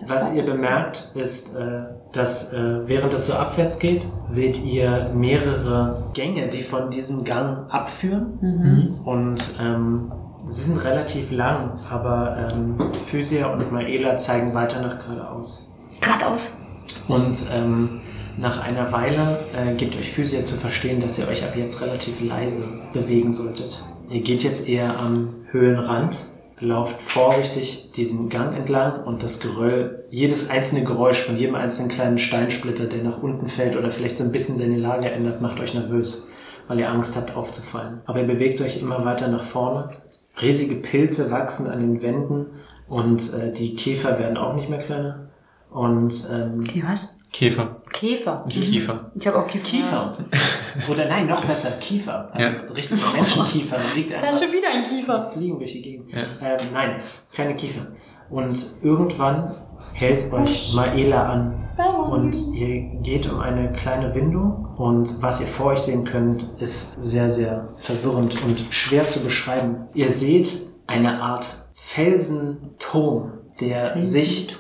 S2: Was ihr bemerkt, ist, äh, dass äh, während es so abwärts geht, seht ihr mehrere Gänge, die von diesem Gang abführen. Und ähm, sie sind relativ lang, aber ähm, Physia und Maela zeigen weiter nach geradeaus.
S4: Geradeaus.
S2: Und ähm, nach einer Weile äh, gibt euch Physia zu verstehen, dass ihr euch ab jetzt relativ leise bewegen solltet. Ihr geht jetzt eher am Höhenrand, lauft vorsichtig diesen Gang entlang und das Geröll, jedes einzelne Geräusch von jedem einzelnen kleinen Steinsplitter, der nach unten fällt oder vielleicht so ein bisschen seine Lage ändert, macht euch nervös, weil ihr Angst habt aufzufallen. Aber ihr bewegt euch immer weiter nach vorne. Riesige Pilze wachsen an den Wänden und äh, die Käfer werden auch nicht mehr kleiner. Und ähm,
S4: Die was?
S3: Käfer.
S4: Käfer.
S3: Die Kiefer.
S4: Ich habe auch Kiefer.
S2: Kiefer. Oder nein, noch besser, Kiefer. Also richtig Menschenkiefer. Liegt
S4: Da
S2: einfach
S4: ist schon wieder ein Kiefer.
S2: fliegen durch die Gegend.
S3: Ja.
S2: Ähm, nein, keine Kiefer. Und irgendwann hält euch Maela an und ihr geht um eine kleine Windung und was ihr vor euch sehen könnt, ist sehr, sehr verwirrend und schwer zu beschreiben. Ihr seht eine Art Felsenturm, der sich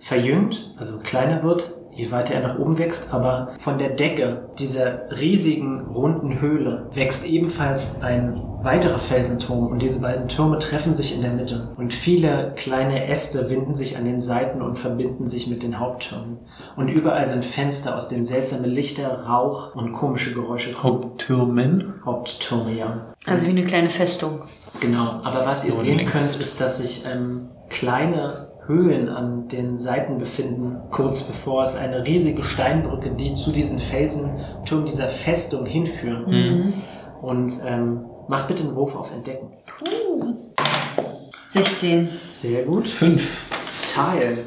S2: verjüngt, also kleiner wird, je weiter er nach oben wächst, aber von der Decke dieser riesigen runden Höhle wächst ebenfalls ein weiterer Felsenturm und diese beiden Türme treffen sich in der Mitte und viele kleine Äste winden sich an den Seiten und verbinden sich mit den Haupttürmen und überall sind Fenster, aus denen seltsame Lichter, Rauch und komische Geräusche kommen.
S3: Haupttürmen.
S2: Haupttürme, ja.
S4: Also wie eine kleine Festung.
S2: Genau, aber was ihr sehen könnt, ist, dass sich ähm, kleine Höhlen an den Seiten befinden, kurz bevor es eine riesige Steinbrücke, die zu diesen Felsenturm dieser Festung hinführen. Und ähm, macht bitte einen Wurf auf Entdecken.
S4: 16.
S2: Sehr gut.
S3: Fünf.
S2: Teil.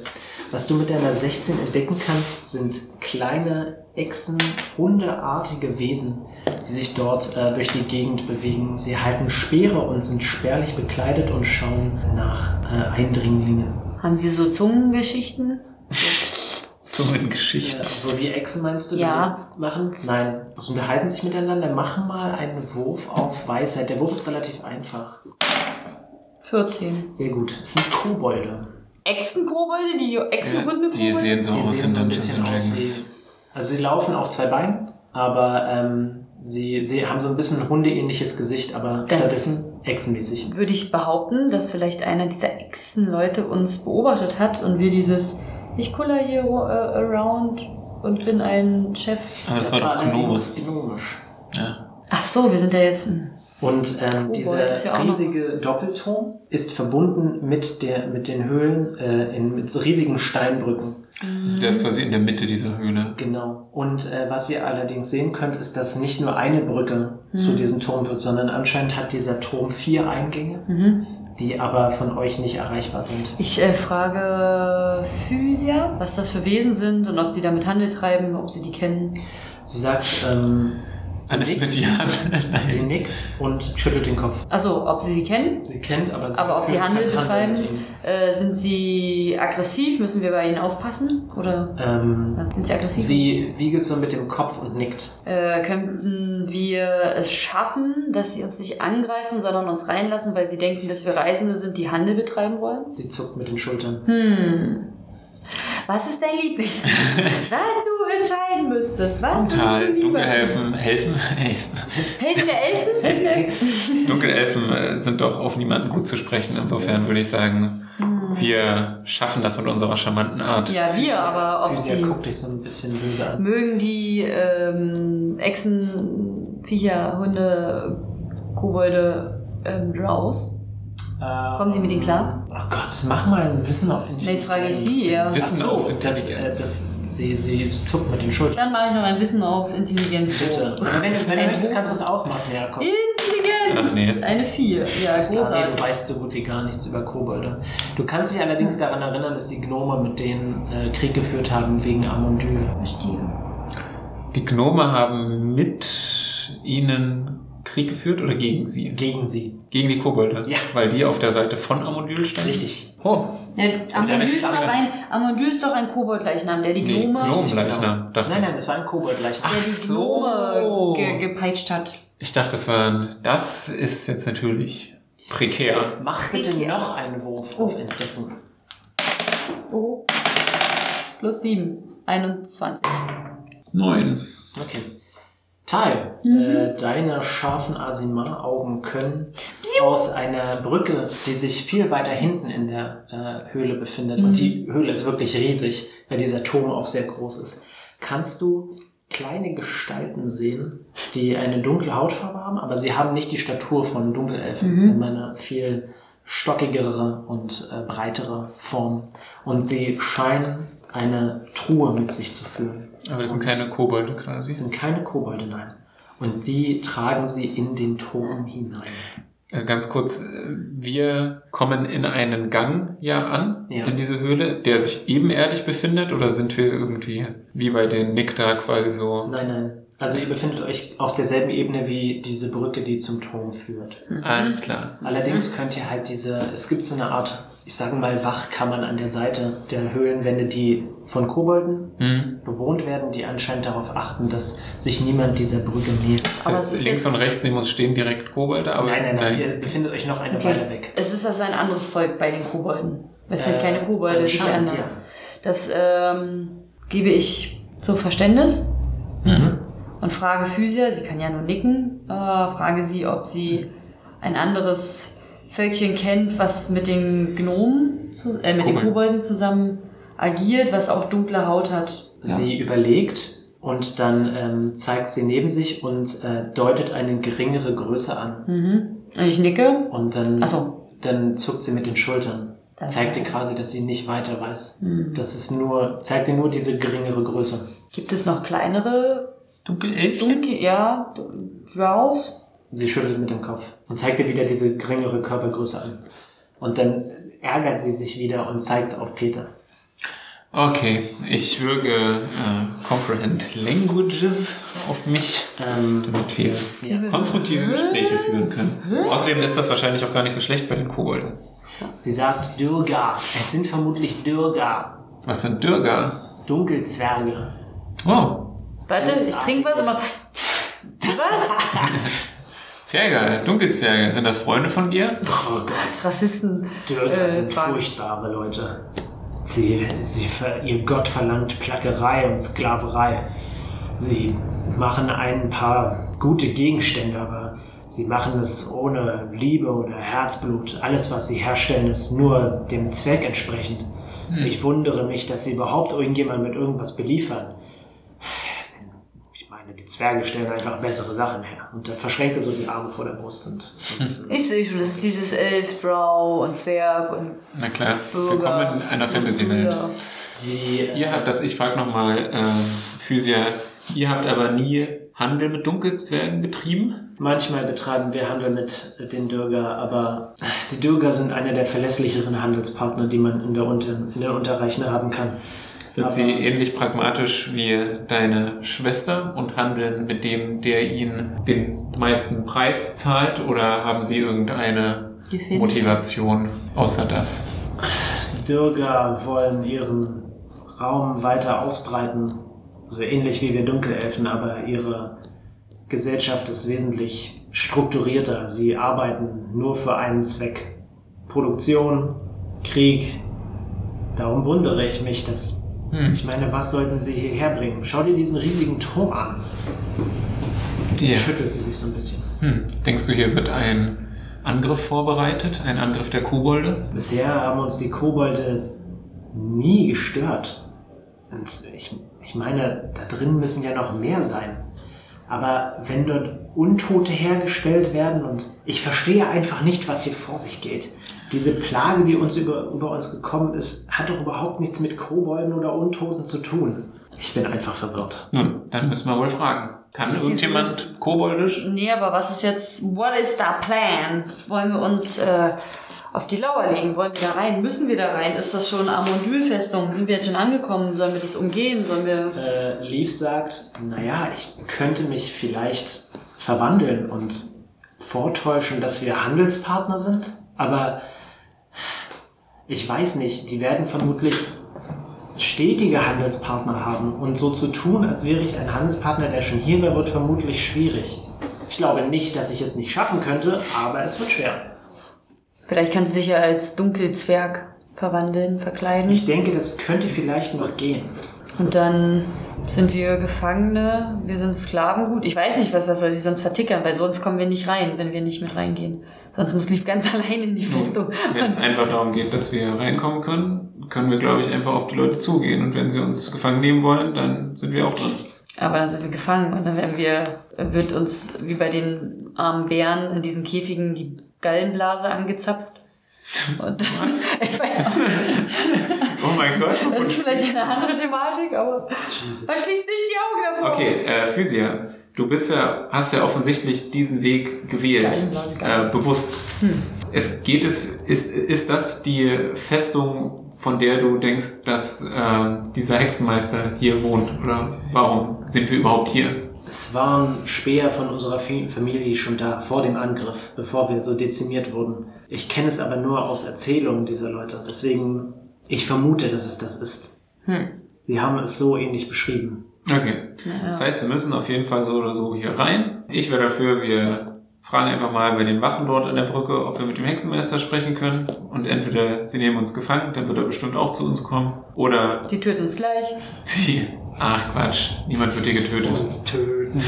S2: Was du mit deiner 16 entdecken kannst, sind kleine Echsen, hundeartige Wesen, die sich dort äh, durch die Gegend bewegen. Sie halten Speere und sind spärlich bekleidet und schauen nach äh, Eindringlingen.
S4: Haben sie so Zungengeschichten?
S3: Zungengeschichte.
S2: Ja, so wie Echsen meinst du, die
S4: Ja.
S2: so machen? Nein. Sie unterhalten sich miteinander. Machen mal einen Wurf auf Weisheit. Der Wurf ist relativ einfach.
S4: 14.
S2: Sehr gut. Es sind Kobolde.
S4: Echsenkobolde? Die Echsenhunde?
S3: Die sehen so
S2: Die
S3: aus
S2: sehen
S3: in
S2: so ein
S3: Dungeons
S2: bisschen
S3: and
S2: aus
S3: Dragons.
S2: Also sie laufen auf zwei Beinen, aber ähm, sie, sie haben so ein bisschen hundeähnliches Gesicht, aber
S4: Dann-
S2: stattdessen echsenmäßig.
S4: Würde ich behaupten, dass vielleicht einer dieser Echsenleute uns beobachtet hat und wir dieses Ich kuller hier äh, around und bin ein Chef.
S3: Aber das, war doch
S2: gnomisch.
S3: Ja.
S4: Ach so, wir sind da jetzt.
S2: Und ähm,
S4: Kobold
S2: dieser
S4: ja
S2: riesige Doppelturm ist verbunden mit, der, mit den Höhlen äh, in, mit so riesigen Steinbrücken.
S3: Also der ist quasi in der Mitte dieser Höhle.
S2: Genau. Und äh, was ihr allerdings sehen könnt, ist, dass nicht nur eine Brücke
S4: Mhm.
S2: zu diesem Turm wird, sondern anscheinend hat dieser Turm vier Eingänge,
S4: Mhm.
S2: die aber von euch nicht erreichbar sind.
S4: Ich äh, frage Physia, was das für Wesen sind und ob sie damit Handel treiben, ob sie die kennen.
S2: Sie sagt, ähm,
S3: Alles
S2: nickt,
S3: mit die Hand.
S2: sie nickt und schüttelt den Kopf.
S4: Also, ob sie sie kennen,
S2: Sie kennt, aber sie
S4: aber ob sie Handel betreiben. Äh, sind sie aggressiv? Müssen wir bei ihnen aufpassen? Oder
S2: Ähm,
S4: ja, sind sie aggressiv?
S2: sie wiegelt so mit dem Kopf und nickt.
S4: Äh, könnten wir es schaffen, dass sie uns nicht angreifen, sondern uns reinlassen, weil sie denken, dass wir Reisende sind, die Handel betreiben wollen?
S2: Sie zuckt mit den Schultern.
S4: Hm. Was ist dein Lieblings? Wenn du entscheiden müsstest, was würdest du
S3: Total.
S4: lieber
S3: Dunkelhelfen, helfen, helfen.
S4: tun? Helfende Elfen?
S3: Dunkelelfen äh, sind doch auf niemanden gut zu sprechen. Insofern würde ich sagen, wir schaffen das mit unserer charmanten Art.
S4: Ja, wir, aber ob
S2: Physia
S4: sie
S2: guckt dich so ein bisschen böse an.
S4: mögen die ähm, Echsen, Viecher, Hunde, Kobolde, ähm, Drows? Kommen Sie mit ihnen klar?
S2: Oh Gott, mach mal ein Wissen auf Intelligenz.
S4: Nee, das frage ich Sie, ja.
S3: Wissen
S2: Ach so,
S3: auf
S2: das, äh,
S3: Intelligenz.
S2: das, sie, sie zuckt mit den Schultern.
S4: Dann mache ich noch ein Wissen auf Intelligenz.
S2: Bitte. Wenn, du- wenn du möchtest, kannst du es auch machen, Jakob.
S4: Intelligenz!
S3: Ach, nee.
S4: Eine 4. Ja,
S2: klar, nee,
S4: großartig.
S2: du weißt so gut wie gar nichts über Kobolde. Du kannst dich allerdings daran erinnern, dass die Gnome mit denen äh, Krieg geführt haben wegen Amondyl.
S4: Verstehe.
S3: Die Gnome haben mit ihnen Krieg geführt oder gegen sie?
S2: Gegen sie.
S3: Gegen die Kobolde?
S2: Ja.
S3: Weil die auf der Seite von Amondyl standen?
S2: Richtig.
S3: Oh,
S4: Ja, Amondyl, ist doch ein, Amondyl ist doch ein Kobold-Leichnam, der die
S3: Nee,
S4: Gnome,
S3: Gnome.
S2: Richtig,
S3: Leichnam,
S2: genau.
S3: dachte
S2: Nein,
S3: ich.
S2: nein, das war ein Kobold-Leichnam.
S4: der
S3: Ach
S4: die
S3: so.
S4: Gnome ge gepeitscht hat.
S3: ich dachte, das war Das ist jetzt natürlich prekär.
S2: Mach bitte
S4: Richtig.
S2: noch einen Wurf auf Entdecken.
S4: Oh. Plus 7. 21.
S3: Neun.
S2: Okay. Tal, äh, deine scharfen Asimar-Augen können aus einer Brücke, die sich viel weiter hinten in der äh, Höhle befindet, und die Höhle ist wirklich riesig, weil dieser Turm auch sehr groß ist, kannst du kleine Gestalten sehen, die eine dunkle Hautfarbe haben, aber sie haben nicht die Statur von Dunkelelfen, sondern eine viel stockigere und äh, breitere Form. Und sie scheinen eine Truhe mit sich zu führen.
S3: Aber das sind keine Kobolde quasi.
S2: Sie sind keine Kobolde, nein. Und die tragen sie in den Turm hinein.
S3: Äh, Ganz kurz, äh, wir kommen in einen Gang ja an,
S2: Ja.
S3: in diese Höhle, der sich ebenerdig befindet, oder sind wir irgendwie wie bei den Nick da quasi so?
S2: Nein, nein. Also ihr befindet euch auf derselben Ebene wie diese Brücke, die zum Turm führt.
S3: Alles klar.
S2: Allerdings könnt ihr halt diese, es gibt so eine Art, ich sage mal, Wachkammern an der Seite der Höhlenwände, die von Kobolden
S3: Hm.
S2: bewohnt werden, die anscheinend darauf achten, dass sich niemand dieser Brücke nähert.
S3: Das heißt, links und rechts neben uns stehen direkt Kobolde, aber
S2: nein, nein, nein, ihr befindet euch noch eine
S4: Okay.
S2: Weile weg.
S4: Es ist also ein anderes Volk bei den Kobolden. Es sind
S2: Äh,
S4: keine Kobolde, die anderen.
S2: ja.
S4: Das ähm, gebe ich zum Verständnis
S3: Mhm.
S4: und frage Physia, sie kann ja nur nicken, äh, frage sie, ob sie ein anderes Völkchen kennt, was mit den Gnomen, äh, mit den
S3: Kobolden.
S4: Zusammen agiert, was auch dunkle Haut hat.
S2: Sie überlegt und dann ähm, zeigt sie neben sich und äh, deutet eine geringere Größe an.
S4: Mhm. Und ich nicke.
S2: Und dann,
S4: Ach so.
S2: dann zuckt sie mit den Schultern.
S4: Das
S2: zeigt ihr quasi, dass sie nicht weiter weiß.
S4: Mhm.
S2: Das ist nur, zeigt ihr nur diese geringere Größe.
S4: Gibt es noch kleinere,
S3: Dunkelelfchen?
S4: dunkle, ja, Drows?
S2: Sie schüttelt mit dem Kopf und zeigt ihr wieder diese geringere Körpergröße an. Und dann ärgert sie sich wieder und zeigt auf Peter.
S3: Okay, ich würge äh, Comprehend Languages auf mich,
S2: Ähm,
S3: damit wir
S2: ja.
S3: konstruktive Gespräche führen können. Außerdem ist das wahrscheinlich auch gar nicht so schlecht bei den Kobolden.
S2: Sie sagt Dürga. Es sind vermutlich Dürga.
S3: Was sind Dürger?
S2: Dunkelzwerge.
S3: Oh,
S4: Warte, ich trinke was mal. Was?
S3: Ferger, Dunkelzwerge. Sind das Freunde von dir?
S2: Oh Gott.
S4: Rassisten.
S2: Dürger
S4: Äh,
S2: sind
S4: Quatsch.
S2: furchtbare Leute. Sie, sie, ver- ihr Gott verlangt Plackerei und Sklaverei. Sie machen ein paar gute Gegenstände, aber sie machen es ohne Liebe oder Herzblut. Alles, was sie herstellen, ist nur dem Zweck entsprechend. Ich wundere mich, dass sie überhaupt irgendjemand mit irgendwas beliefern. Die Zwerge stellen einfach bessere Sachen her. Und dann verschränkt er so die Arme vor der Brust und so
S4: Ich sehe schon, das ist dieses Elf, Drow und Zwerg und
S3: Na klar,
S4: Bürger.
S3: willkommen in einer Fantasy-Welt.
S2: Äh,
S3: Ihr habt das, ich frage nochmal, ähm, Physia, ihr habt aber nie Handel mit Dunkelzwergen getrieben?
S2: manchmal betreiben wir Handel mit den Dürger, aber die Dürger sind einer der verlässlicheren Handelspartner, die man in der, Unter in der Unterreichne haben kann.
S3: Sind
S2: Aber-
S3: sie ähnlich pragmatisch wie deine Schwester und handeln mit dem, der ihnen den meisten Preis zahlt? Oder haben sie irgendeine. Motivation außer das?
S2: Dürger wollen ihren Raum weiter ausbreiten, so ähnlich wie wir Dunkelelfen, aber ihre Gesellschaft ist wesentlich strukturierter. Sie arbeiten nur für einen Zweck. Produktion, Krieg. Darum wundere ich mich, dass...
S3: Hm.
S2: Ich meine, was sollten sie hierher bringen? Schau dir diesen riesigen Turm an.
S3: Ja.
S2: Schüttelt sie sich so ein bisschen.
S3: Hm. Denkst du, hier wird ein Angriff vorbereitet? Ein Angriff der Kobolde?
S2: Bisher haben uns die Kobolde nie gestört. Und ich, ich meine, da drin müssen ja noch mehr sein. Aber wenn dort Untote hergestellt werden und ich verstehe einfach nicht, was hier vor sich geht. Diese Plage, die uns über, über uns gekommen ist, hat doch überhaupt nichts mit Kobolden oder Untoten zu tun. Ich bin einfach verwirrt.
S3: Nun, dann müssen wir wohl fragen. Kann irgendjemand koboldisch?
S4: Nee, aber was ist jetzt, what is the plan? Das wollen wir uns äh, auf die Lauer legen. Wollen wir da rein? Müssen wir da rein? Ist das schon Amondül-Festung? Sind wir jetzt schon angekommen? Sollen wir das umgehen? Sollen wir...
S2: Äh, Leaf sagt, naja, ich könnte mich vielleicht verwandeln und vortäuschen, dass wir Handelspartner sind, aber ich weiß nicht, die werden vermutlich stetige Handelspartner haben und so zu tun, als wäre ich ein Handelspartner, der schon hier wäre, wird vermutlich schwierig. Ich glaube nicht, dass ich es nicht schaffen könnte, aber es wird schwer.
S4: Vielleicht kann sie sich ja als Dunkelzwerg verwandeln, verkleiden.
S2: Ich denke, das könnte vielleicht noch gehen.
S4: Und dann sind wir Gefangene, wir sind Sklavengut. Ich weiß nicht, was, was soll sie sonst vertickern, weil sonst kommen wir nicht rein, wenn wir nicht mit reingehen. Sonst muss Lief ganz alleine in die Festung.
S3: Wenn es einfach darum geht, dass wir reinkommen können, können wir, glaube ich, einfach auf die Leute zugehen. Und wenn sie uns gefangen nehmen wollen, dann sind wir auch drin.
S4: Aber dann sind wir gefangen und dann werden wir, wird uns wie bei den armen Bären in diesen Käfigen die Gallenblase angezapft. Und dann, ich weiß auch nicht,
S3: Oh mein Gott.
S4: das ist vielleicht eine andere Thematik, aber
S2: Jesus.
S4: man schließt nicht die Augen davor.
S3: Okay, äh, Physia, du bist ja, hast ja offensichtlich diesen Weg gewählt,
S4: Gallenblase, Gallen.
S3: äh, bewusst.
S4: Hm.
S3: Es geht es, ist, ist das die Festung, von der du denkst, dass äh, dieser Hexenmeister hier wohnt? Oder warum sind wir überhaupt hier?
S2: Es waren Speer von unserer Fa- Familie schon da, vor dem Angriff, bevor wir so dezimiert wurden. Ich kenne es aber nur aus Erzählungen dieser Leute. Deswegen, ich vermute, dass es das ist.
S4: Hm.
S2: Sie haben es so ähnlich beschrieben.
S3: Okay. Das heißt, wir müssen auf jeden Fall so oder so hier rein. Ich wäre dafür, wir fragen einfach mal bei den Wachen dort an der Brücke, ob wir mit dem Hexenmeister sprechen können. Und entweder sie nehmen uns gefangen, dann wird er bestimmt auch zu uns kommen. Oder
S4: Die töten uns gleich.
S3: sie. Ach Quatsch, niemand wird hier getötet.
S2: Uns töten.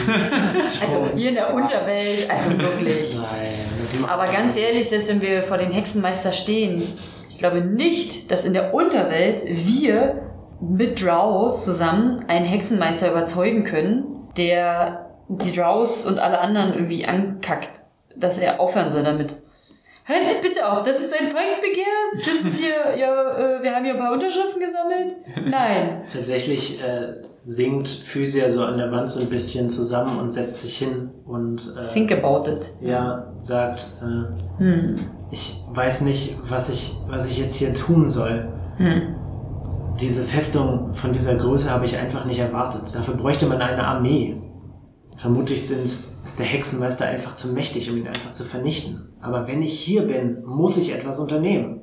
S4: Also hier in der Unterwelt, also wirklich.
S2: Nein,
S4: Aber ganz ehrlich, selbst wenn wir vor den Hexenmeister stehen, ich glaube nicht, dass in der Unterwelt wir mit Drows zusammen einen Hexenmeister überzeugen können, der die Drows und alle anderen irgendwie ankackt, dass er aufhören soll damit. Hören Sie bitte auf, das ist ein Volksbegehr? Das ist hier, ja, äh, wir haben hier ein paar Unterschriften gesammelt? Nein.
S2: Tatsächlich äh, sinkt Physia so an der Wand so ein bisschen zusammen und setzt sich hin und äh,
S4: Think about it.
S2: ja, sagt, äh,
S4: Hm.
S2: ich weiß nicht, was ich, was ich jetzt hier tun soll.
S4: Hm.
S2: Diese Festung von dieser Größe habe ich einfach nicht erwartet. Dafür bräuchte man eine Armee. Vermutlich sind, ist der Hexenmeister einfach zu mächtig, um ihn einfach zu vernichten. Aber wenn ich hier bin, muss ich etwas unternehmen.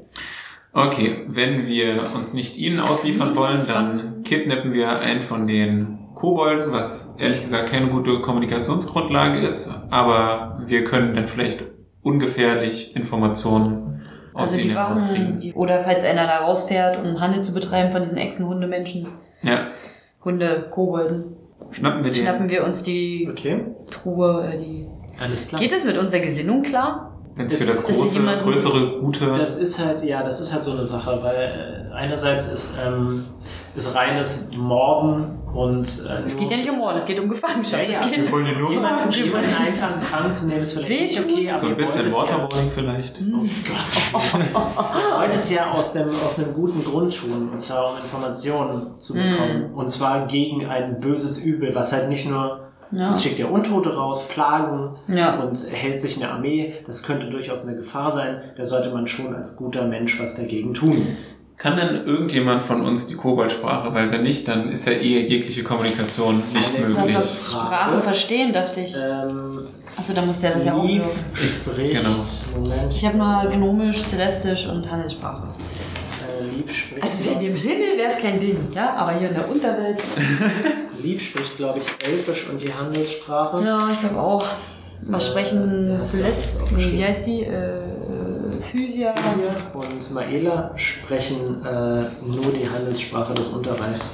S3: Okay, wenn wir uns nicht ihnen ausliefern wollen, dann kidnappen wir einen von den Kobolden, was ehrlich gesagt keine gute Kommunikationsgrundlage ist, aber wir können dann vielleicht ungefährlich Informationen aus
S4: Also die
S3: ihnen
S4: Wachen,
S3: rauskriegen.
S4: die, oder falls einer da rausfährt, um Handel zu betreiben von diesen Echsenhundemenschen,
S3: Ja,
S4: Hunde, Kobolden,
S3: schnappen wir
S4: schnappen wir uns die
S2: Okay,
S4: Truhe, äh, die...
S2: alles klar.
S4: Geht es mit unserer Gesinnung klar?
S3: Wenn es für das große, größere, gute.
S2: Das ist halt, ja, das ist halt so eine Sache, weil äh, einerseits ist, ähm, ist reines Morden und äh,
S4: Es geht ja nicht um Mord, es geht um Gefangenschaft.
S2: Ja, ja.
S4: Es geht
S3: wollen ihn nur
S2: jemanden,
S4: Okay,
S2: jemanden einfach gefangen zu nehmen, ist vielleicht
S4: Wehtun.
S2: nicht okay, aber
S3: so ein bisschen
S2: es ja,
S3: Waterboarding vielleicht.
S2: Oh Gott. ihr wollt es ja aus einem, aus einem guten Grund tun, und zwar um Informationen zu bekommen. Und zwar gegen ein böses Übel, was halt nicht nur,
S4: Ja.
S2: es schickt ja Untote raus, Plagen
S4: Ja.
S2: und hält sich eine Armee. Das könnte durchaus eine Gefahr sein. Da sollte man schon als guter Mensch was dagegen tun.
S3: Kann denn irgendjemand von uns die Koboldsprache? Weil wenn nicht, dann ist ja eh jegliche Kommunikation nicht
S2: Eine
S3: möglich.
S4: Das Sprachen verstehen, dachte ich.
S2: Ähm,
S4: Achso, da muss der das ja auch
S2: Lief
S4: hören.
S2: spricht,
S3: genau.
S2: Moment,
S4: Ich habe nur Gnomisch, Celestisch und Handelssprache.
S2: äh, Lief spricht,
S4: Also wenn im Himmel wäre es kein Ding, ja, aber hier in der Unterwelt.
S2: Lief spricht, glaube ich, Elfisch und die Handelssprache.
S4: Ja, ich glaube auch. Was
S2: Äh,
S4: sprechen
S2: hat
S4: Celeste? Nee, wie heißt die? Äh, Physia.
S2: und Maela sprechen äh, nur die Handelssprache des Unterreichs.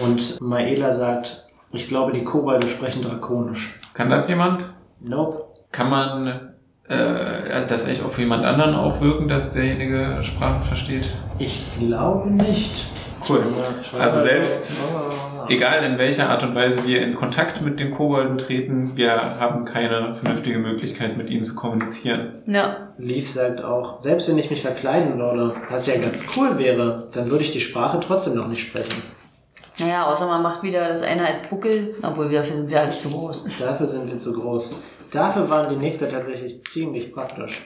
S2: Und Maela sagt, ich glaube, die Kobolde sprechen Drakonisch.
S3: Kann das jemand?
S2: Nope.
S3: Kann man äh, das eigentlich auf jemand anderen auch wirken, dass derjenige Sprachen versteht?
S2: Ich glaube nicht.
S3: Cool. Also selbst, egal in welcher Art und Weise wir in Kontakt mit den Kobolden treten, wir haben keine vernünftige Möglichkeit, mit ihnen zu kommunizieren.
S4: Ja.
S2: Leaf sagt auch, selbst wenn ich mich verkleiden würde, was ja ganz cool wäre, dann würde ich die Sprache trotzdem noch nicht sprechen.
S4: Naja, außer man macht wieder das Einheitsbuckel, obwohl dafür sind wir halt zu groß.
S2: Dafür sind wir zu groß. Dafür waren die Nektar tatsächlich ziemlich praktisch.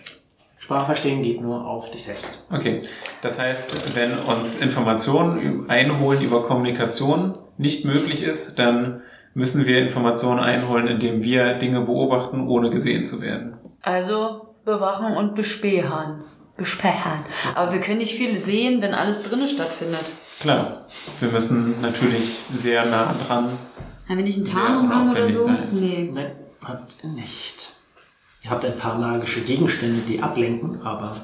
S2: Sprache verstehen geht nur auf dich selbst.
S3: Okay, das heißt, wenn uns Informationen einholen über Kommunikation nicht möglich ist, dann müssen wir Informationen einholen, indem wir Dinge beobachten, ohne gesehen zu werden.
S4: Also bewachen und bespähen. Bespähen. Aber wir können nicht viel sehen, wenn alles drinnen stattfindet.
S3: Klar, wir müssen natürlich sehr nah dran.
S4: Haben wir nicht einen Tarnumhang oder so?
S3: sein.
S4: Nee.
S2: Nein, habt ihr nicht. Ihr habt ein paar magische Gegenstände, die ablenken, aber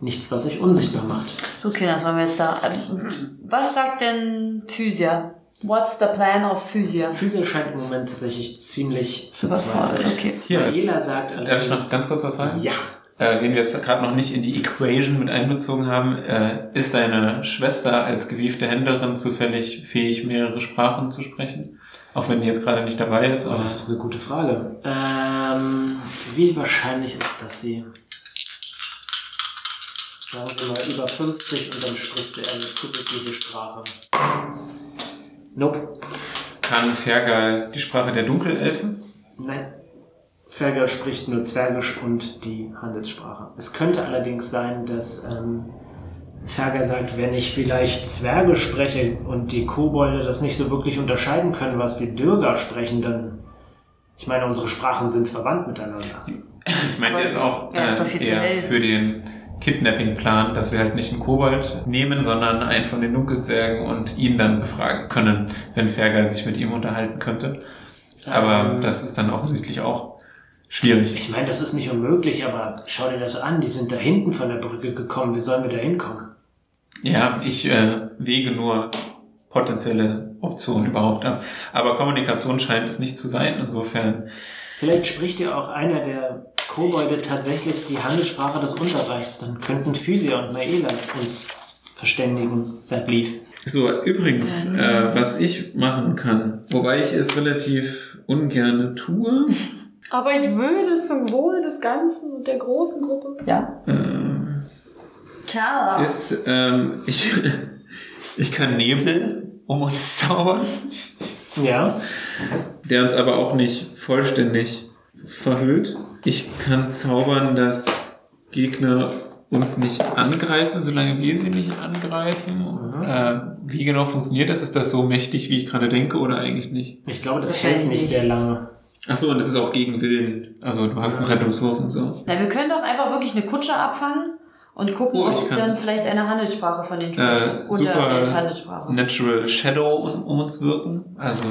S2: nichts, was euch unsichtbar macht.
S4: So, Kinder, was wollen wir jetzt da? Ähm, Was sagt denn Physia? What's the plan of Physia?
S2: Physia scheint im Moment tatsächlich ziemlich verzweifelt.
S4: okay.
S3: Hier,
S2: Maela sagt
S3: Darf ich noch ganz kurz was sagen?
S2: ja,
S3: Äh, wen wir jetzt gerade noch nicht in die Equation mit einbezogen haben, äh, ist deine Schwester als gewiefte Händlerin zufällig fähig, mehrere Sprachen zu sprechen? Auch wenn die jetzt gerade nicht dabei ist,
S2: aber
S3: aber
S2: das ist eine gute Frage. Ähm, wie wahrscheinlich ist das sie? Sagen wir mal über 50 und dann spricht sie eine zusätzliche Sprache. Nope.
S3: kann Fergal die Sprache der Dunkelelfen?
S2: Nein. Fergal spricht nur Zwergisch und die Handelssprache. Es könnte allerdings sein, dass ähm, Fergal sagt, wenn ich vielleicht Zwergisch spreche und die Kobolde das nicht so wirklich unterscheiden können, was die Dürger sprechen, dann. Ich meine, unsere Sprachen sind verwandt miteinander.
S3: Ich meine jetzt auch
S4: Ja, ist doch
S3: äh, eher für den Kidnapping-Plan, dass wir halt nicht einen Kobold nehmen, sondern einen von den Dunkelzwergen und ihn dann befragen können, wenn Fergal sich mit ihm unterhalten könnte. Aber
S2: Ähm,
S3: das ist dann offensichtlich auch schwierig.
S2: Ich meine, das ist nicht unmöglich, aber schau dir das an. Die sind da hinten von der Brücke gekommen. Wie sollen wir da hinkommen?
S3: Ja, ich äh, wege nur potenzielle Optionen überhaupt ab. Aber Kommunikation scheint es nicht zu sein. Insofern,
S2: Vielleicht spricht ja auch einer der Kobolde tatsächlich die Handelssprache des Unterreichs. Dann könnten Physia und Maela uns verständigen, sagt Leaf.
S3: So, übrigens, äh, was ich machen kann, wobei ich es relativ ungerne tue,
S4: Aber ich würde zum Wohl des Ganzen und der großen Gruppe. Ja.
S3: äh,
S4: Ciao.
S3: ist, ähm, ich, ich kann Nebel um uns zaubern,
S2: Ja,
S3: der uns aber auch nicht vollständig verhüllt. Ich kann zaubern, dass Gegner uns nicht angreifen, solange wir sie nicht angreifen. Äh, wie genau funktioniert das? Ist das so mächtig, wie ich gerade denke, oder eigentlich nicht?
S2: ich glaube, das hält nicht
S4: nicht.
S2: sehr lange.
S3: Ach so, und das ist auch gegen Willen. Also du hast einen Rettungswurf und so.
S4: Na, wir können doch einfach wirklich eine Kutsche abfangen und gucken,
S3: Oh,
S4: ob dann vielleicht eine Handelssprache von
S3: Äh,
S4: spricht. Oder
S3: super
S4: eine Handelssprache.
S3: Natural Shadow um, uns wirken. Also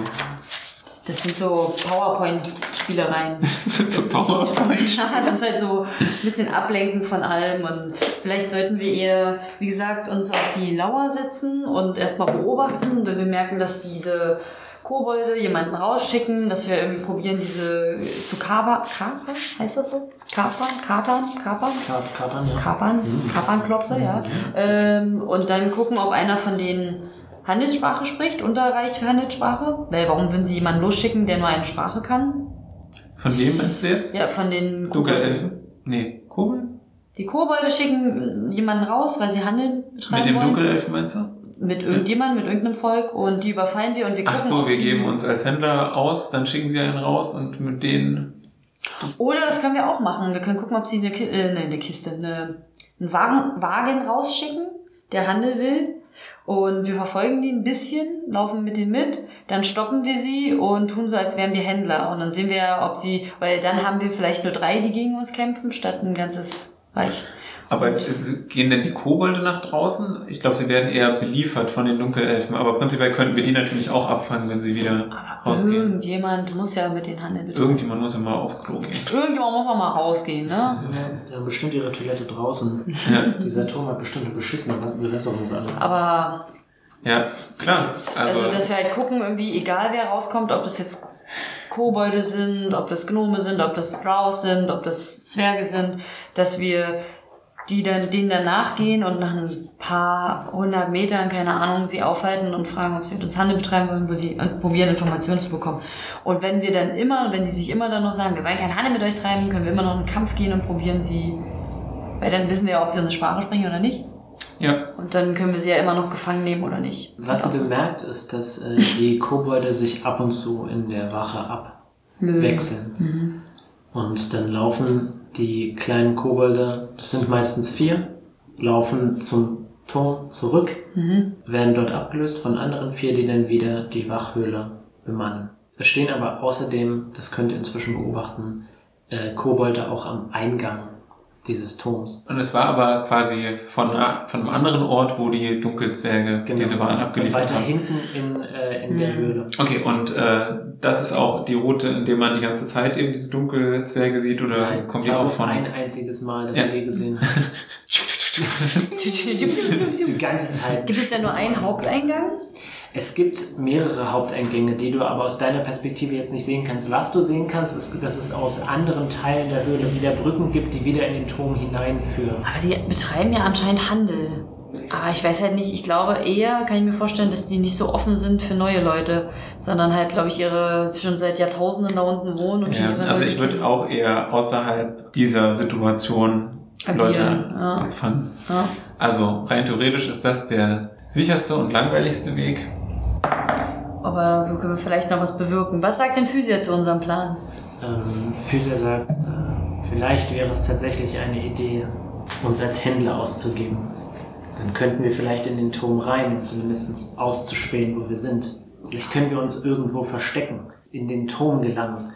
S4: Das sind so PowerPoint-Spielereien.
S3: PowerPoint.
S4: Ja, das ist halt so ein bisschen ablenken von allem und vielleicht sollten wir eher, wie gesagt, uns auf die Lauer setzen und erstmal beobachten. Wenn wir merken, dass diese Kobolde jemanden rausschicken, dass wir irgendwie probieren, diese zu kapern. Kapern? Heißt das so? Kapern? Kapern?
S2: Kap Kapern, ja.
S4: Kapern? Kapernklopse, ja. Ähm, und dann gucken, ob einer von denen Handelssprache spricht, unterreich Handelssprache. Weil warum würden sie jemanden losschicken, der nur eine Sprache kann?
S3: Von wem meinst du jetzt?
S4: Ja, von den
S3: Dunkelelfen? Nee, Kobold?
S4: Die Kobolde schicken jemanden raus, weil sie Handel betreiben
S3: Mit dem
S4: wollen.
S3: Dunkelelfen meinst du?
S4: Mit irgendjemandem, mit irgendeinem Volk. Und die überfallen wir und wir gucken,
S3: Ach so, wir geben uns als Händler aus, dann schicken sie einen raus und mit denen.
S4: Oder das können wir auch machen. Wir können gucken, ob sie eine, Ki äh, ne, eine Kiste, eine, einen Wagen, Wagen rausschicken, der Handel will. Und wir verfolgen die ein bisschen, laufen mit denen mit, dann stoppen wir sie und tun so, als wären wir Händler. Und dann sehen wir, ob sie, weil dann haben wir vielleicht nur drei, die gegen uns kämpfen, statt ein ganzes Reich.
S3: Aber es- gehen denn die Kobolde nach draußen? Ich glaube, sie werden eher beliefert von den Dunkelelfen, aber prinzipiell könnten wir die natürlich auch abfangen, wenn sie wieder rausgehen.
S4: Irgendjemand muss ja mit den Handel betreiben.
S3: Irgendjemand muss immer aufs Klo gehen.
S4: Irgendjemand muss auch mal rausgehen, ne?
S2: Die haben bestimmt ihre Toilette draußen.
S3: Ja,
S2: Dieser Turm hat bestimmt eine beschissene Bewässerung uns alle.
S4: Aber
S3: ja klar.
S4: Also,
S3: Also,
S4: dass wir halt gucken, irgendwie, egal wer rauskommt, ob das jetzt Kobolde sind, ob das Gnome sind, ob das Strauß sind, ob das Zwerge sind, dass wir die dann, denen dann nachgehen und nach ein paar hundert Metern, keine Ahnung, sie aufhalten und fragen, ob sie mit uns Handel betreiben wollen, wo sie und probieren, Informationen zu bekommen. Und wenn wir dann immer, wenn die sich immer dann noch sagen, wir wollen keinen Handel mit euch treiben, können wir immer noch einen Kampf gehen und probieren sie, weil dann wissen wir ja, ob sie unsere Sprache sprechen oder nicht.
S3: ja,
S4: Und dann können wir sie ja immer noch gefangen nehmen oder nicht.
S2: Was ihr
S4: auch-
S2: bemerkt, ist, dass äh, die Kobolde sich ab und zu in der Wache abwechseln. Und dann laufen die kleinen Kobolde, das sind meistens vier, laufen zum Turm zurück, werden dort abgelöst von anderen vier, die dann wieder die Wachhöhle bemannen. Es stehen aber außerdem, das könnt ihr inzwischen beobachten, äh, Kobolde auch am Eingang dieses Turms.
S3: und es war aber quasi von, von einem anderen Ort, wo die Dunkelzwerge diese Waren abgeliefert
S2: Genau. Weiter
S3: haben.
S2: hinten in, äh, in der Höhle.
S3: Okay, und äh, das ist auch die Route, in der man die ganze Zeit eben diese Dunkelzwerge sieht oder
S2: Nein,
S3: kommt
S2: es
S3: die
S2: war
S3: auch von?
S2: ein einziges Mal, dass
S3: Ja.
S2: ihr die gesehen habt. Die ganze Zeit.
S4: Gibt es denn nur einen Haupteingang?
S2: Es gibt mehrere Haupteingänge, die du aber aus deiner Perspektive jetzt nicht sehen kannst. Was du sehen kannst, ist, dass es aus anderen Teilen der Höhle wieder Brücken gibt, die wieder in den Turm hineinführen.
S4: Aber die betreiben ja anscheinend Handel. Aber ich weiß halt nicht, ich glaube eher, kann ich mir vorstellen, dass die nicht so offen sind für neue Leute, sondern halt, glaube ich, ihre schon seit Jahrtausenden da unten wohnen und schon
S3: Ja, also ich würde auch eher außerhalb dieser Situation
S4: Agieren,
S3: Leute
S4: ja.
S3: empfangen.
S4: Ja.
S3: Also rein theoretisch ist das der sicherste und langweiligste Weg.
S4: Aber so können wir vielleicht noch was bewirken. Was sagt denn Physio zu unserem Plan?
S2: Ähm, Physia sagt, äh, vielleicht wäre es tatsächlich eine Idee, uns als Händler auszugeben. Dann könnten wir vielleicht in den Turm rein, um zumindest auszuspähen, wo wir sind. Vielleicht können wir uns irgendwo verstecken, in den Turm gelangen.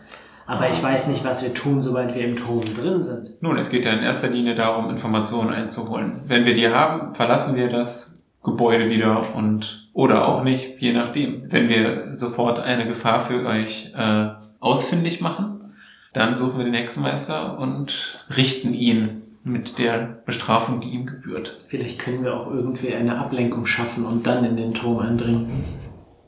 S2: Aber ich weiß nicht, was wir tun, sobald wir im Turm drin sind.
S3: Nun, es geht ja in erster Linie darum, Informationen einzuholen. Wenn wir die haben, verlassen wir das Gebäude wieder und oder auch nicht, je nachdem. Wenn wir sofort eine Gefahr für euch äh, ausfindig machen, dann suchen wir den Hexenmeister und richten ihn mit der Bestrafung, die ihm gebührt.
S2: Vielleicht können wir auch irgendwie eine Ablenkung schaffen und dann in den Turm eindringen.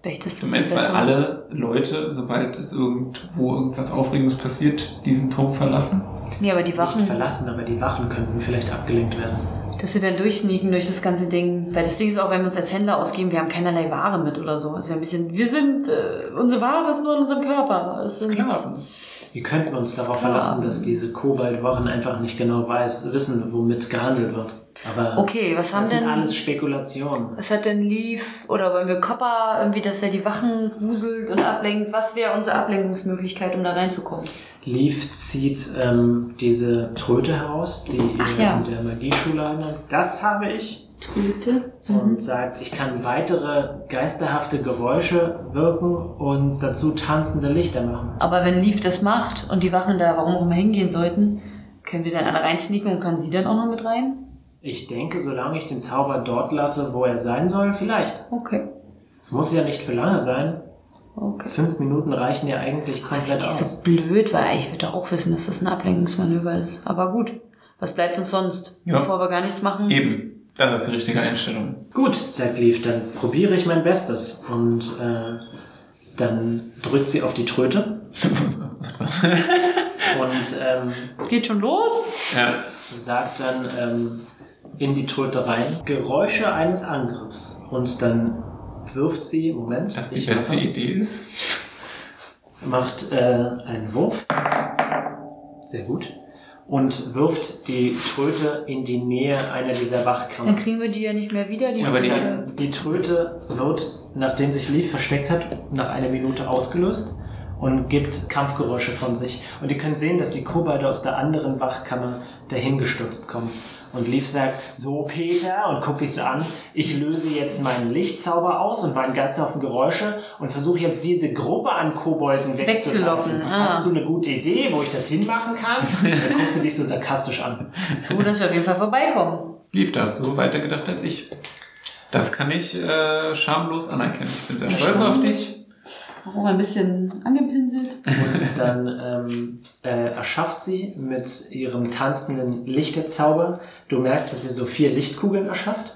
S4: Ist
S3: Du
S4: das
S3: meinst, weil alle Leute, sobald es irgendwo irgendwas Aufregendes passiert, diesen Turm verlassen?
S4: Nee, aber die
S2: Nicht
S4: Wachen,
S2: verlassen, aber die Wachen könnten vielleicht abgelenkt werden.
S4: Dass wir dann durchsneaken durch das ganze Ding. Weil das Ding ist auch, wenn wir uns als Händler ausgeben, wir haben keinerlei Ware mit oder so. Also wir ein bisschen, wir sind, äh, unsere Ware ist nur in unserem Körper. Das sind,
S3: Sklaven.
S2: Wir könnten uns darauf
S4: Sklaven.
S2: verlassen, dass diese Kobold-Wochen einfach nicht genau weiß, wissen, womit gehandelt wird. Aber
S4: Okay, was haben
S2: das sind
S4: denn...
S2: alles Spekulationen.
S4: Was hat denn Leaf oder wollen wir Copper irgendwie, dass er die Wachen wuselt und ablenkt? Was wäre unsere Ablenkungsmöglichkeit, um da reinzukommen?
S2: Leaf zieht ähm, diese Tröte heraus, die ihr
S4: ja.
S2: in der Magieschule habt. Das habe ich.
S4: Tröte?
S2: Und sagt, ich kann weitere geisterhafte Geräusche wirken und dazu tanzende Lichter machen.
S4: Aber wenn Leaf das macht und die Wachen da warum auch immer hingehen sollten, können wir dann alle reinsneaken und kann sie dann auch noch mit rein?
S2: Ich denke, solange ich den Zauber dort lasse, wo er sein soll, vielleicht.
S4: Okay.
S2: Es muss ja nicht für lange sein.
S4: Okay.
S2: Fünf Minuten reichen ja eigentlich
S4: Das
S2: komplett
S4: ist
S2: aus.
S4: so blöd, weil ich würde auch wissen, dass das ein Ablenkungsmanöver ist. Aber gut. Was bleibt uns sonst?
S3: Ja.
S4: Bevor wir gar nichts machen?
S3: Eben. Das ist die richtige Einstellung.
S2: Gut, sagt Leaf, dann probiere ich mein Bestes und äh, dann drückt sie auf die Tröte. und ähm,
S4: Geht schon los?
S3: Ja.
S2: sagt dann ähm, in die Tröte rein Geräusche eines Angriffs. Und dann wirft sie, Moment,
S3: Das die beste
S2: mache-
S3: Idee ist.
S2: macht äh, einen Wurf. Sehr gut. Und wirft die Tröte in die Nähe einer dieser
S4: Dann
S2: Wachkammern.
S4: kriegen wir die ja nicht mehr wieder. Die
S3: Ja, aber die-.
S2: Die Tröte wird, nachdem sich Leaf versteckt hat, nach einer Minute ausgelöst und gibt Kampfgeräusche von sich. Und ihr könnt sehen, dass die Kobolde aus der anderen Wachkammer dahingestürzt kommen. Und Leaf sagt, so Peter, und guckt dich so an, ich löse jetzt meinen Lichtzauber aus und meinen Geisterhaufen Geräusche und versuche jetzt diese Gruppe an Kobolden wegzulocken.
S4: Wegzulocken, ah.
S2: Hast du eine gute Idee, wo ich das hinmachen kann? Dann guckt sie dich so sarkastisch an.
S4: So, dass wir auf jeden Fall vorbeikommen.
S3: Lief das so weitergedacht als ich. Das kann ich äh, schamlos anerkennen. Ich bin sehr
S4: Ja,
S3: stolz
S4: schon.
S3: auf dich.
S4: Auch ein bisschen angepinselt.
S2: Und dann ähm, äh, erschafft sie mit ihrem tanzenden Lichterzauber, du merkst, dass sie so vier Lichtkugeln erschafft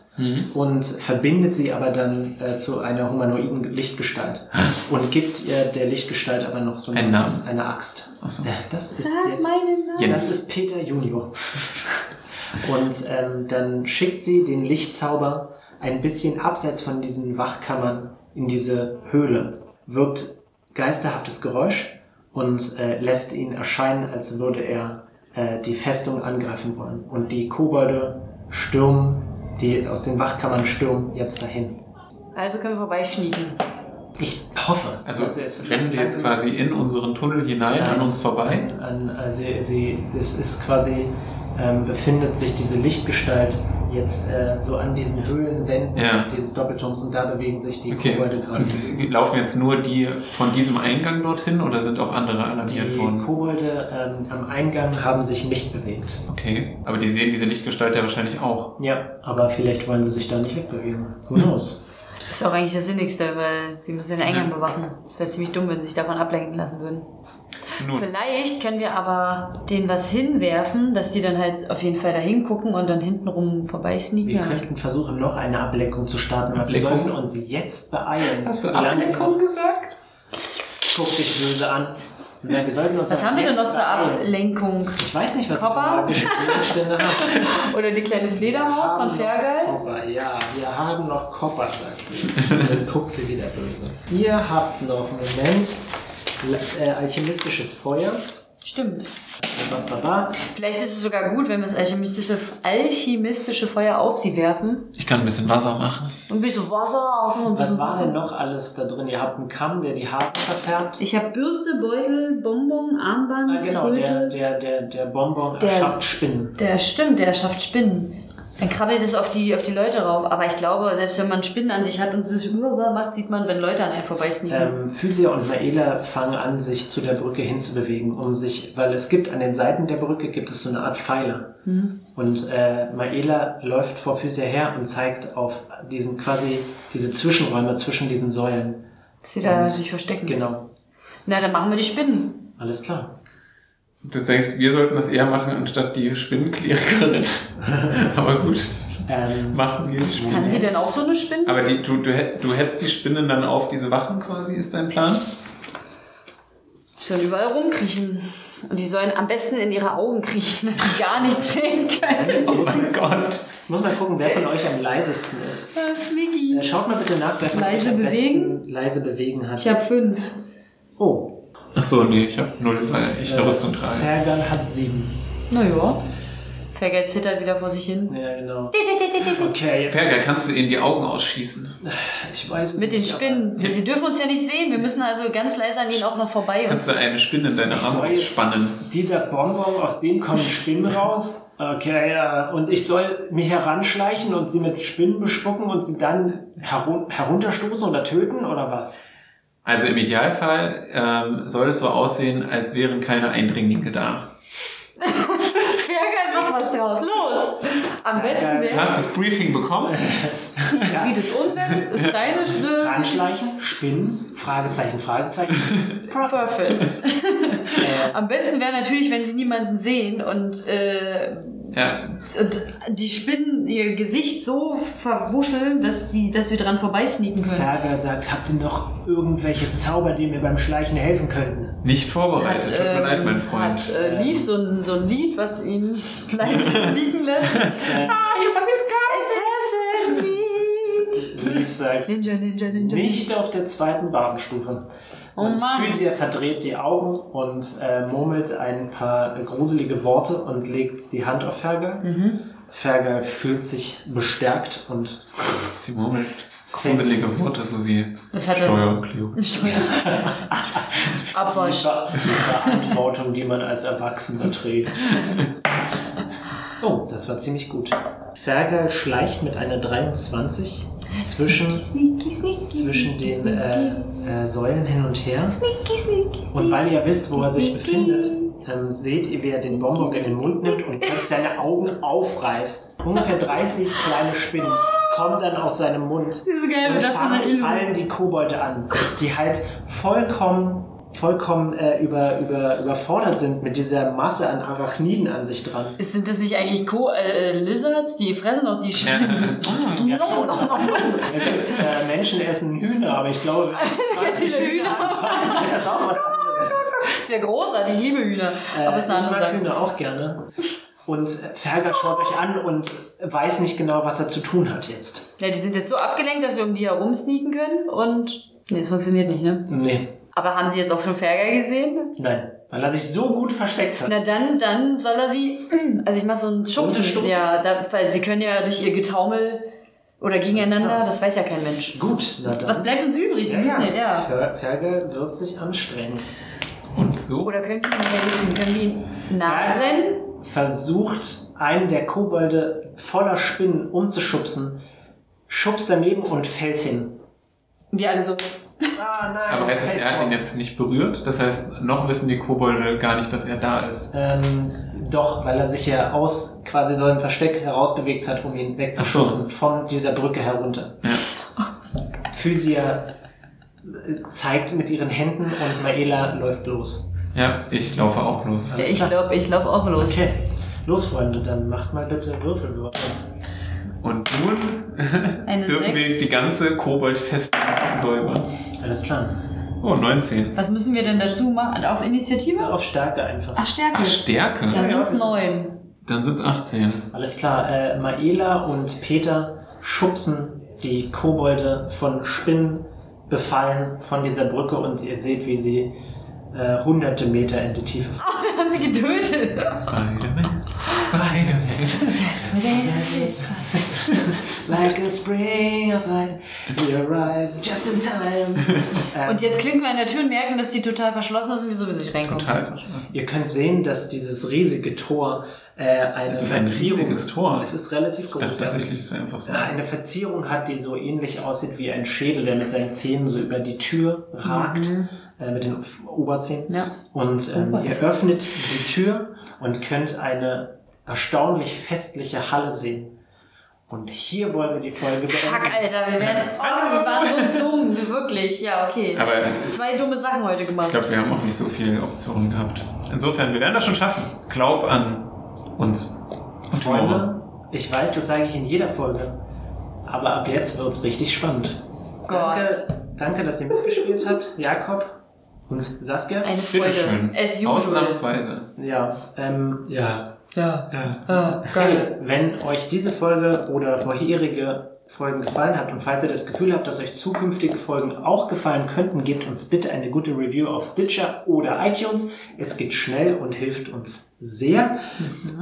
S2: und verbindet sie aber dann äh, zu einer humanoiden Lichtgestalt und gibt ihr der Lichtgestalt aber noch so eine,
S3: Einen Namen.
S2: eine Axt.
S3: So.
S2: Ja, das ist
S4: Sag
S2: jetzt
S4: meinen Namen.
S3: Jens.
S2: das ist Peter Junior. Und ähm, dann schickt sie den Lichtzauber ein bisschen abseits von diesen Wachkammern in diese Höhle, wirkt geisterhaftes Geräusch und äh, lässt ihn erscheinen, als würde er äh, die Festung angreifen wollen. Und die Kobolde stürmen, die aus den Wachkammern stürmen jetzt dahin.
S4: Also können wir vorbeischnieken.
S2: Ich hoffe,
S3: Also
S2: dass es
S3: rennen sie jetzt quasi in unseren Tunnel hinein,
S2: Nein.
S3: an uns vorbei.
S2: An, äh, sie, sie, es ist quasi, ähm, befindet sich diese Lichtgestalt jetzt äh, so an diesen Höhlenwänden
S3: Ja.
S2: dieses Doppelturms und da bewegen sich die
S3: Okay.
S2: Kobolde gerade.
S3: Und laufen jetzt nur die von diesem Eingang dorthin oder sind auch andere alarmiert
S2: Die
S3: worden?
S2: Kobolde ähm, am Eingang haben sich nicht bewegt.
S3: Okay, aber die sehen diese Lichtgestalt ja wahrscheinlich auch.
S2: Ja, aber vielleicht wollen sie sich da nicht wegbewegen. Who
S3: Hm.
S2: knows?
S4: Ist auch eigentlich das Sinnigste, weil sie müssen den Eingang
S3: Ja.
S4: bewachen. Es wäre ziemlich dumm, wenn sie sich davon ablenken lassen würden.
S3: Nun,
S4: Vielleicht können wir aber denen was hinwerfen, dass die dann halt auf jeden Fall da hingucken und dann hintenrum vorbeisneaken.
S2: Wir
S4: Ja.
S2: könnten versuchen, noch eine Ablenkung zu starten, aber wir
S3: Ablenkung?
S2: sollten uns jetzt beeilen.
S3: hast du Ablenkung gesagt?
S2: guckt dich böse an. Und sagt, wir sollten uns
S4: Was haben wir denn noch zur. Ablenkung?
S2: Ich weiß nicht, was ich
S4: Koffer?
S2: magische Gegenstände habe.
S4: Oder die kleine Fledermaus von
S2: haben
S4: Fergal?
S2: Kopper, ja, wir haben noch Kopper, sagt dann guckt sie wieder böse. Ihr habt noch, Moment, äh, alchemistisches Feuer.
S4: Stimmt.
S2: Ba, ba, ba.
S4: Vielleicht ist es sogar gut, wenn wir das alchemistische, alchemistische Feuer auf sie werfen.
S3: Ich kann ein bisschen Wasser machen.
S4: Und ein bisschen Wasser. Auch noch ein
S2: Was
S4: bisschen
S2: war
S4: Wasser.
S2: denn noch alles da drin? Ihr habt einen Kamm, der die Haare verfärbt.
S4: Ich habe Bürste, Beutel, Bonbon, Armband,
S2: Ah, genau, der, der, der, der Bonbon
S4: Der-
S2: erschafft Spinnen.
S4: Der stimmt, der schafft Spinnen. Dann krabbelt es auf die, auf die Leute rauf. Aber ich glaube, selbst wenn man Spinnen an sich hat und sich über macht, sieht man, wenn Leute an einem vorbeisneaken.
S2: Ähm, Physia und Maela fangen an, sich zu der Brücke hinzubewegen, um sich, weil es gibt an den Seiten der Brücke gibt es so eine Art Pfeiler. Und äh, Maela läuft vor Physia her und zeigt auf diesen quasi diese Zwischenräume zwischen diesen Säulen.
S4: Dass sie da
S2: und-
S4: sich verstecken.
S2: Genau.
S4: Na, dann machen wir die Spinnen.
S2: Alles klar.
S3: Du denkst, wir sollten das eher machen, anstatt die Spinnenklerikerin. Aber gut,
S2: Ähm,
S3: machen wir die Spinnen.
S4: Kann sie denn auch so eine Spinne?
S3: Aber die, du, du, du hättest die Spinnen dann auf diese Wachen quasi, ist dein Plan?
S4: Die sollen überall rumkriechen. Und die sollen am besten in ihre Augen kriechen, dass sie gar nichts sehen können.
S3: Oh mein Gott.
S2: ich muss mal gucken, wer von euch am leisesten ist.
S4: Ah,
S2: Äh,
S4: Sneaky.
S2: schaut mal bitte nach, wer von
S4: Leise
S2: euch am
S4: bewegen?
S2: besten leise bewegen hat.
S4: Ich habe fünf.
S2: oh,
S3: Ach so, nee, ich habe null, weil ich eine
S2: äh,
S3: Rüstung trage.
S2: Fergal hat sieben.
S4: Naja. Fergal zittert wieder vor sich hin.
S2: Ja, genau. Okay,
S3: Fergal, kannst du ihnen die Augen ausschießen?
S2: ich weiß es
S4: Mit den
S2: nicht,
S4: Spinnen. Sie dürfen uns ja nicht sehen. Wir müssen also ganz leise an ihnen auch noch vorbei.
S3: Kannst du eine Spinne in deine Arme ausspannen?
S2: Dieser Bonbon, aus dem kommen Spinnen raus. Okay, ja. Und ich soll mich heranschleichen und sie mit Spinnen bespucken und sie dann herun herunterstoßen oder töten oder was?
S3: Also im Idealfall ähm, soll es so aussehen, als wären keine Eindringlinge da.
S4: Fergal, mach was draus. Los! Am besten wäre,
S3: Hast du das Briefing bekommen?
S4: wie das umsetzt, ist deine Stimme.
S2: Ranschleichen, Spinnen, Fragezeichen, Fragezeichen.
S4: Perfect. Am besten wäre natürlich, wenn sie niemanden sehen und äh,
S3: Ja,
S4: Und die Spinnen ihr Gesicht so verwuscheln, dass, sie, dass wir dran vorbeisneaken können.
S2: Fergal sagt, habt ihr noch irgendwelche Zauber, die mir beim Schleichen helfen könnten?
S3: nicht vorbereitet. Tut mir
S4: ähm,
S3: leid, mein Freund.
S4: Hat äh, Leaf so ein, so ein Lied, was ihn leise liegen lässt.
S2: Äh,
S4: Assassin-Lied.
S2: Leaf sagt,
S4: Ninja, Ninja, Ninja.
S2: nicht auf der zweiten Badenstufe.
S4: Oh
S2: und
S4: Mann.
S2: Physia verdreht die Augen und äh, murmelt ein paar gruselige Worte und legt die Hand auf Fergal.
S4: Mhm.
S2: Fergal fühlt sich bestärkt und
S3: Sie murmelt gruselige Worte, so wie
S4: Das hat er-
S3: Steuererklärung.
S4: Steuer. Abwasch.
S2: die, Ver die Verantwortung, die man als Erwachsener trägt. Oh, das war ziemlich gut. Fergal schleicht mit einer 23 zwischen,
S1: Sneaky, sneaky.
S2: zwischen den äh, äh, Säulen hin und her.
S1: Sneaky, sneaky,
S2: Und weil ihr wisst, wo er sich befindet, ähm, seht ihr, wie er den Bonbon in den Mund nimmt und plötzlich seine Augen aufreißt. Ungefähr 30 kleine Spinnen kommen dann aus seinem Mund
S4: geile
S2: und
S4: Illu.
S2: fallen die Kobolde an, die halt vollkommen vollkommen äh, über, über, überfordert sind mit dieser Masse an Arachniden an sich dran.
S4: Sind das nicht eigentlich Co äh, Lizards? Die fressen doch die Spinnen.
S2: Ja, schon. Es ist äh, Menschen essen Hühner, aber ich glaube,
S4: Jetzt Hühner.
S2: wäre das auch was anderes.
S4: ist ja großartig, ich liebe Hühner.
S2: Äh,
S4: Aber es ist eine
S2: ich mag. Hühner auch gerne. Und Ferger schaut euch an und weiß nicht genau, was er zu tun hat jetzt.
S4: Ja, die sind jetzt so abgelenkt, dass wir um die herum sneaken können und. Nee, das funktioniert nicht, ne?
S2: Nee,
S4: Aber haben sie jetzt auch schon Ferger gesehen?
S2: nein, weil er sich so gut versteckt hat.
S4: Na dann, dann soll er sie. Also ich mach so einen Schubsen.
S2: Schubsen?
S4: Ja, da, weil sie können ja durch ihr Getaumel oder gegeneinander, das weiß ja kein Mensch.
S2: Gut, na dann.
S4: Was bleibt uns übrig? Sie
S2: ja,
S4: müssen
S2: ja.
S4: ja, ja.
S2: Fer Ferger wird sich anstrengen.
S3: Und so
S4: Oder können wir ihm helfen? Können wir ihn nachrennen?
S2: Versucht, einen der Kobolde voller Spinnen umzuschubsen, schubst daneben und fällt hin.
S4: Wir alle so.
S2: Ah, nein.
S3: Aber heißt es, er hat ihn jetzt nicht berührt? Das heißt, noch wissen die Kobolde gar nicht, dass er da ist.
S2: Ähm, doch, weil er sich ja aus quasi so ein Versteck herausbewegt hat, um ihn wegzuschubsen von dieser Brücke herunter.
S3: Ja.
S2: Physia äh, zeigt mit ihren Händen und Maela läuft los.
S3: Ja, ich laufe auch los.
S2: Alles
S4: ich glaube, ich glaube auch los.
S2: Okay. Los, Freunde, dann macht mal bitte Würfelwürfe.
S3: Und nun
S4: Eine
S3: dürfen wir die ganze Kobold-Festung säubern.
S2: Alles klar.
S3: Oh, 19.
S4: Was müssen wir denn dazu machen? Auf Initiative?
S2: Auf Stärke einfach.
S4: Ach, Stärke.
S3: Ach, Stärke.
S4: Dann
S2: Ja,
S4: sind es
S2: ja.
S4: neun.
S3: Dann sind es 18.
S2: Alles klar. Äh, Maela und Peter schubsen die Kobolde von Spinnen befallen von dieser Brücke und ihr seht, wie sie äh, hunderte Meter in die Tiefe fallen.
S4: Wir haben sie getötet.
S3: Spider-Man. Spider-Man.
S2: It's like a spring of light, he arrives just in time. Ähm,
S4: Und jetzt klinken wir an der Tür und merken, dass die total verschlossen ist und wir sowieso nicht reinkommen.
S3: Total verschlossen.
S2: Ihr könnt sehen, dass dieses riesige Tor äh, eine
S3: Es ist ein
S2: Verzierung
S3: riesiges Tor.
S2: Es ist relativ groß.
S3: dachte
S2: ja.
S3: tatsächlich, wäre einfach so.
S2: Ja, eine Verzierung hat, die so ähnlich aussieht wie ein Schädel, der mit seinen Zähnen so über die Tür ragt, äh, mit den Oberzähnen.
S4: Ja.
S2: Und ähm, ihr öffnet die Tür und könnt eine erstaunlich festliche Halle sehen. Und hier wollen wir die Folge beenden.
S4: Fuck, Alter, wir werden. Oh, wir waren so dumm. Wir Wirklich, ja, okay.
S3: Aber
S4: Zwei dumme Sachen heute
S3: ich
S4: gemacht.
S3: glaube, wir haben auch nicht so viele Optionen gehabt. Insofern, wir werden das schon schaffen. Glaub an uns. Und.
S2: Freunde, ich weiß, das sage ich in jeder Folge. Aber ab jetzt wird's richtig spannend.
S4: Gott.
S2: Danke, danke, dass ihr mitgespielt habt, Jakob und Saskia.
S4: Eine Freude. Usual.
S3: Ausnahmsweise.
S2: Ja, ähm, ja.
S4: Ja. Ah,
S2: Hey,
S4: geil.
S2: wenn euch diese Folge oder vorherige Folgen gefallen hat und falls ihr das Gefühl habt, dass euch zukünftige Folgen auch gefallen könnten, gebt uns bitte eine gute Review auf Stitcher oder iTunes. Es geht schnell und hilft uns sehr.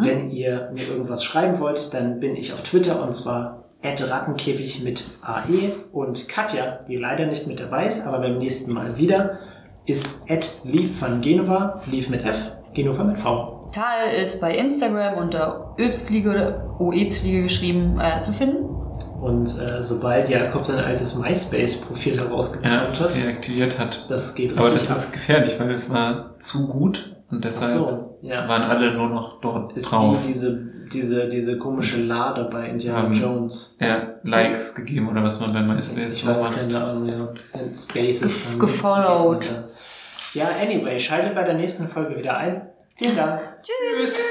S2: Wenn ihr mir irgendwas schreiben wollt, dann bin ich auf Twitter und zwar rattenkäfig mit AE und Katja, die leider nicht mit dabei ist, aber beim nächsten Mal wieder, ist Leaf van Genova, Leaf mit F, Genova mit V.
S4: Karl ist bei Instagram unter Öbsfliege oder OEbsfliege geschrieben äh, zu finden.
S2: Und äh, sobald Jakob sein altes MySpace-Profil
S3: Ja,
S2: herausgekramt hat,
S3: deaktiviert hat.
S2: das geht
S3: Aber
S2: richtig
S3: das ist gefährlich, weil es war zu gut und
S2: ab.
S3: Deshalb
S2: so, ja.
S3: waren alle nur noch dort
S2: Ist
S3: drauf.
S2: wie diese, diese, diese komische Lade bei Indiana
S3: Haben-
S2: Jones.
S3: Ja, Likes gegeben oder was man bei MySpace
S2: Ich weiß
S3: macht.
S2: keine Ahnung, ja. Spaces.
S4: Gefollowed.
S2: Ja, anyway, schaltet bei der nächsten Folge wieder ein. Vielen Dank.
S4: Tschüss.
S3: Tschüss.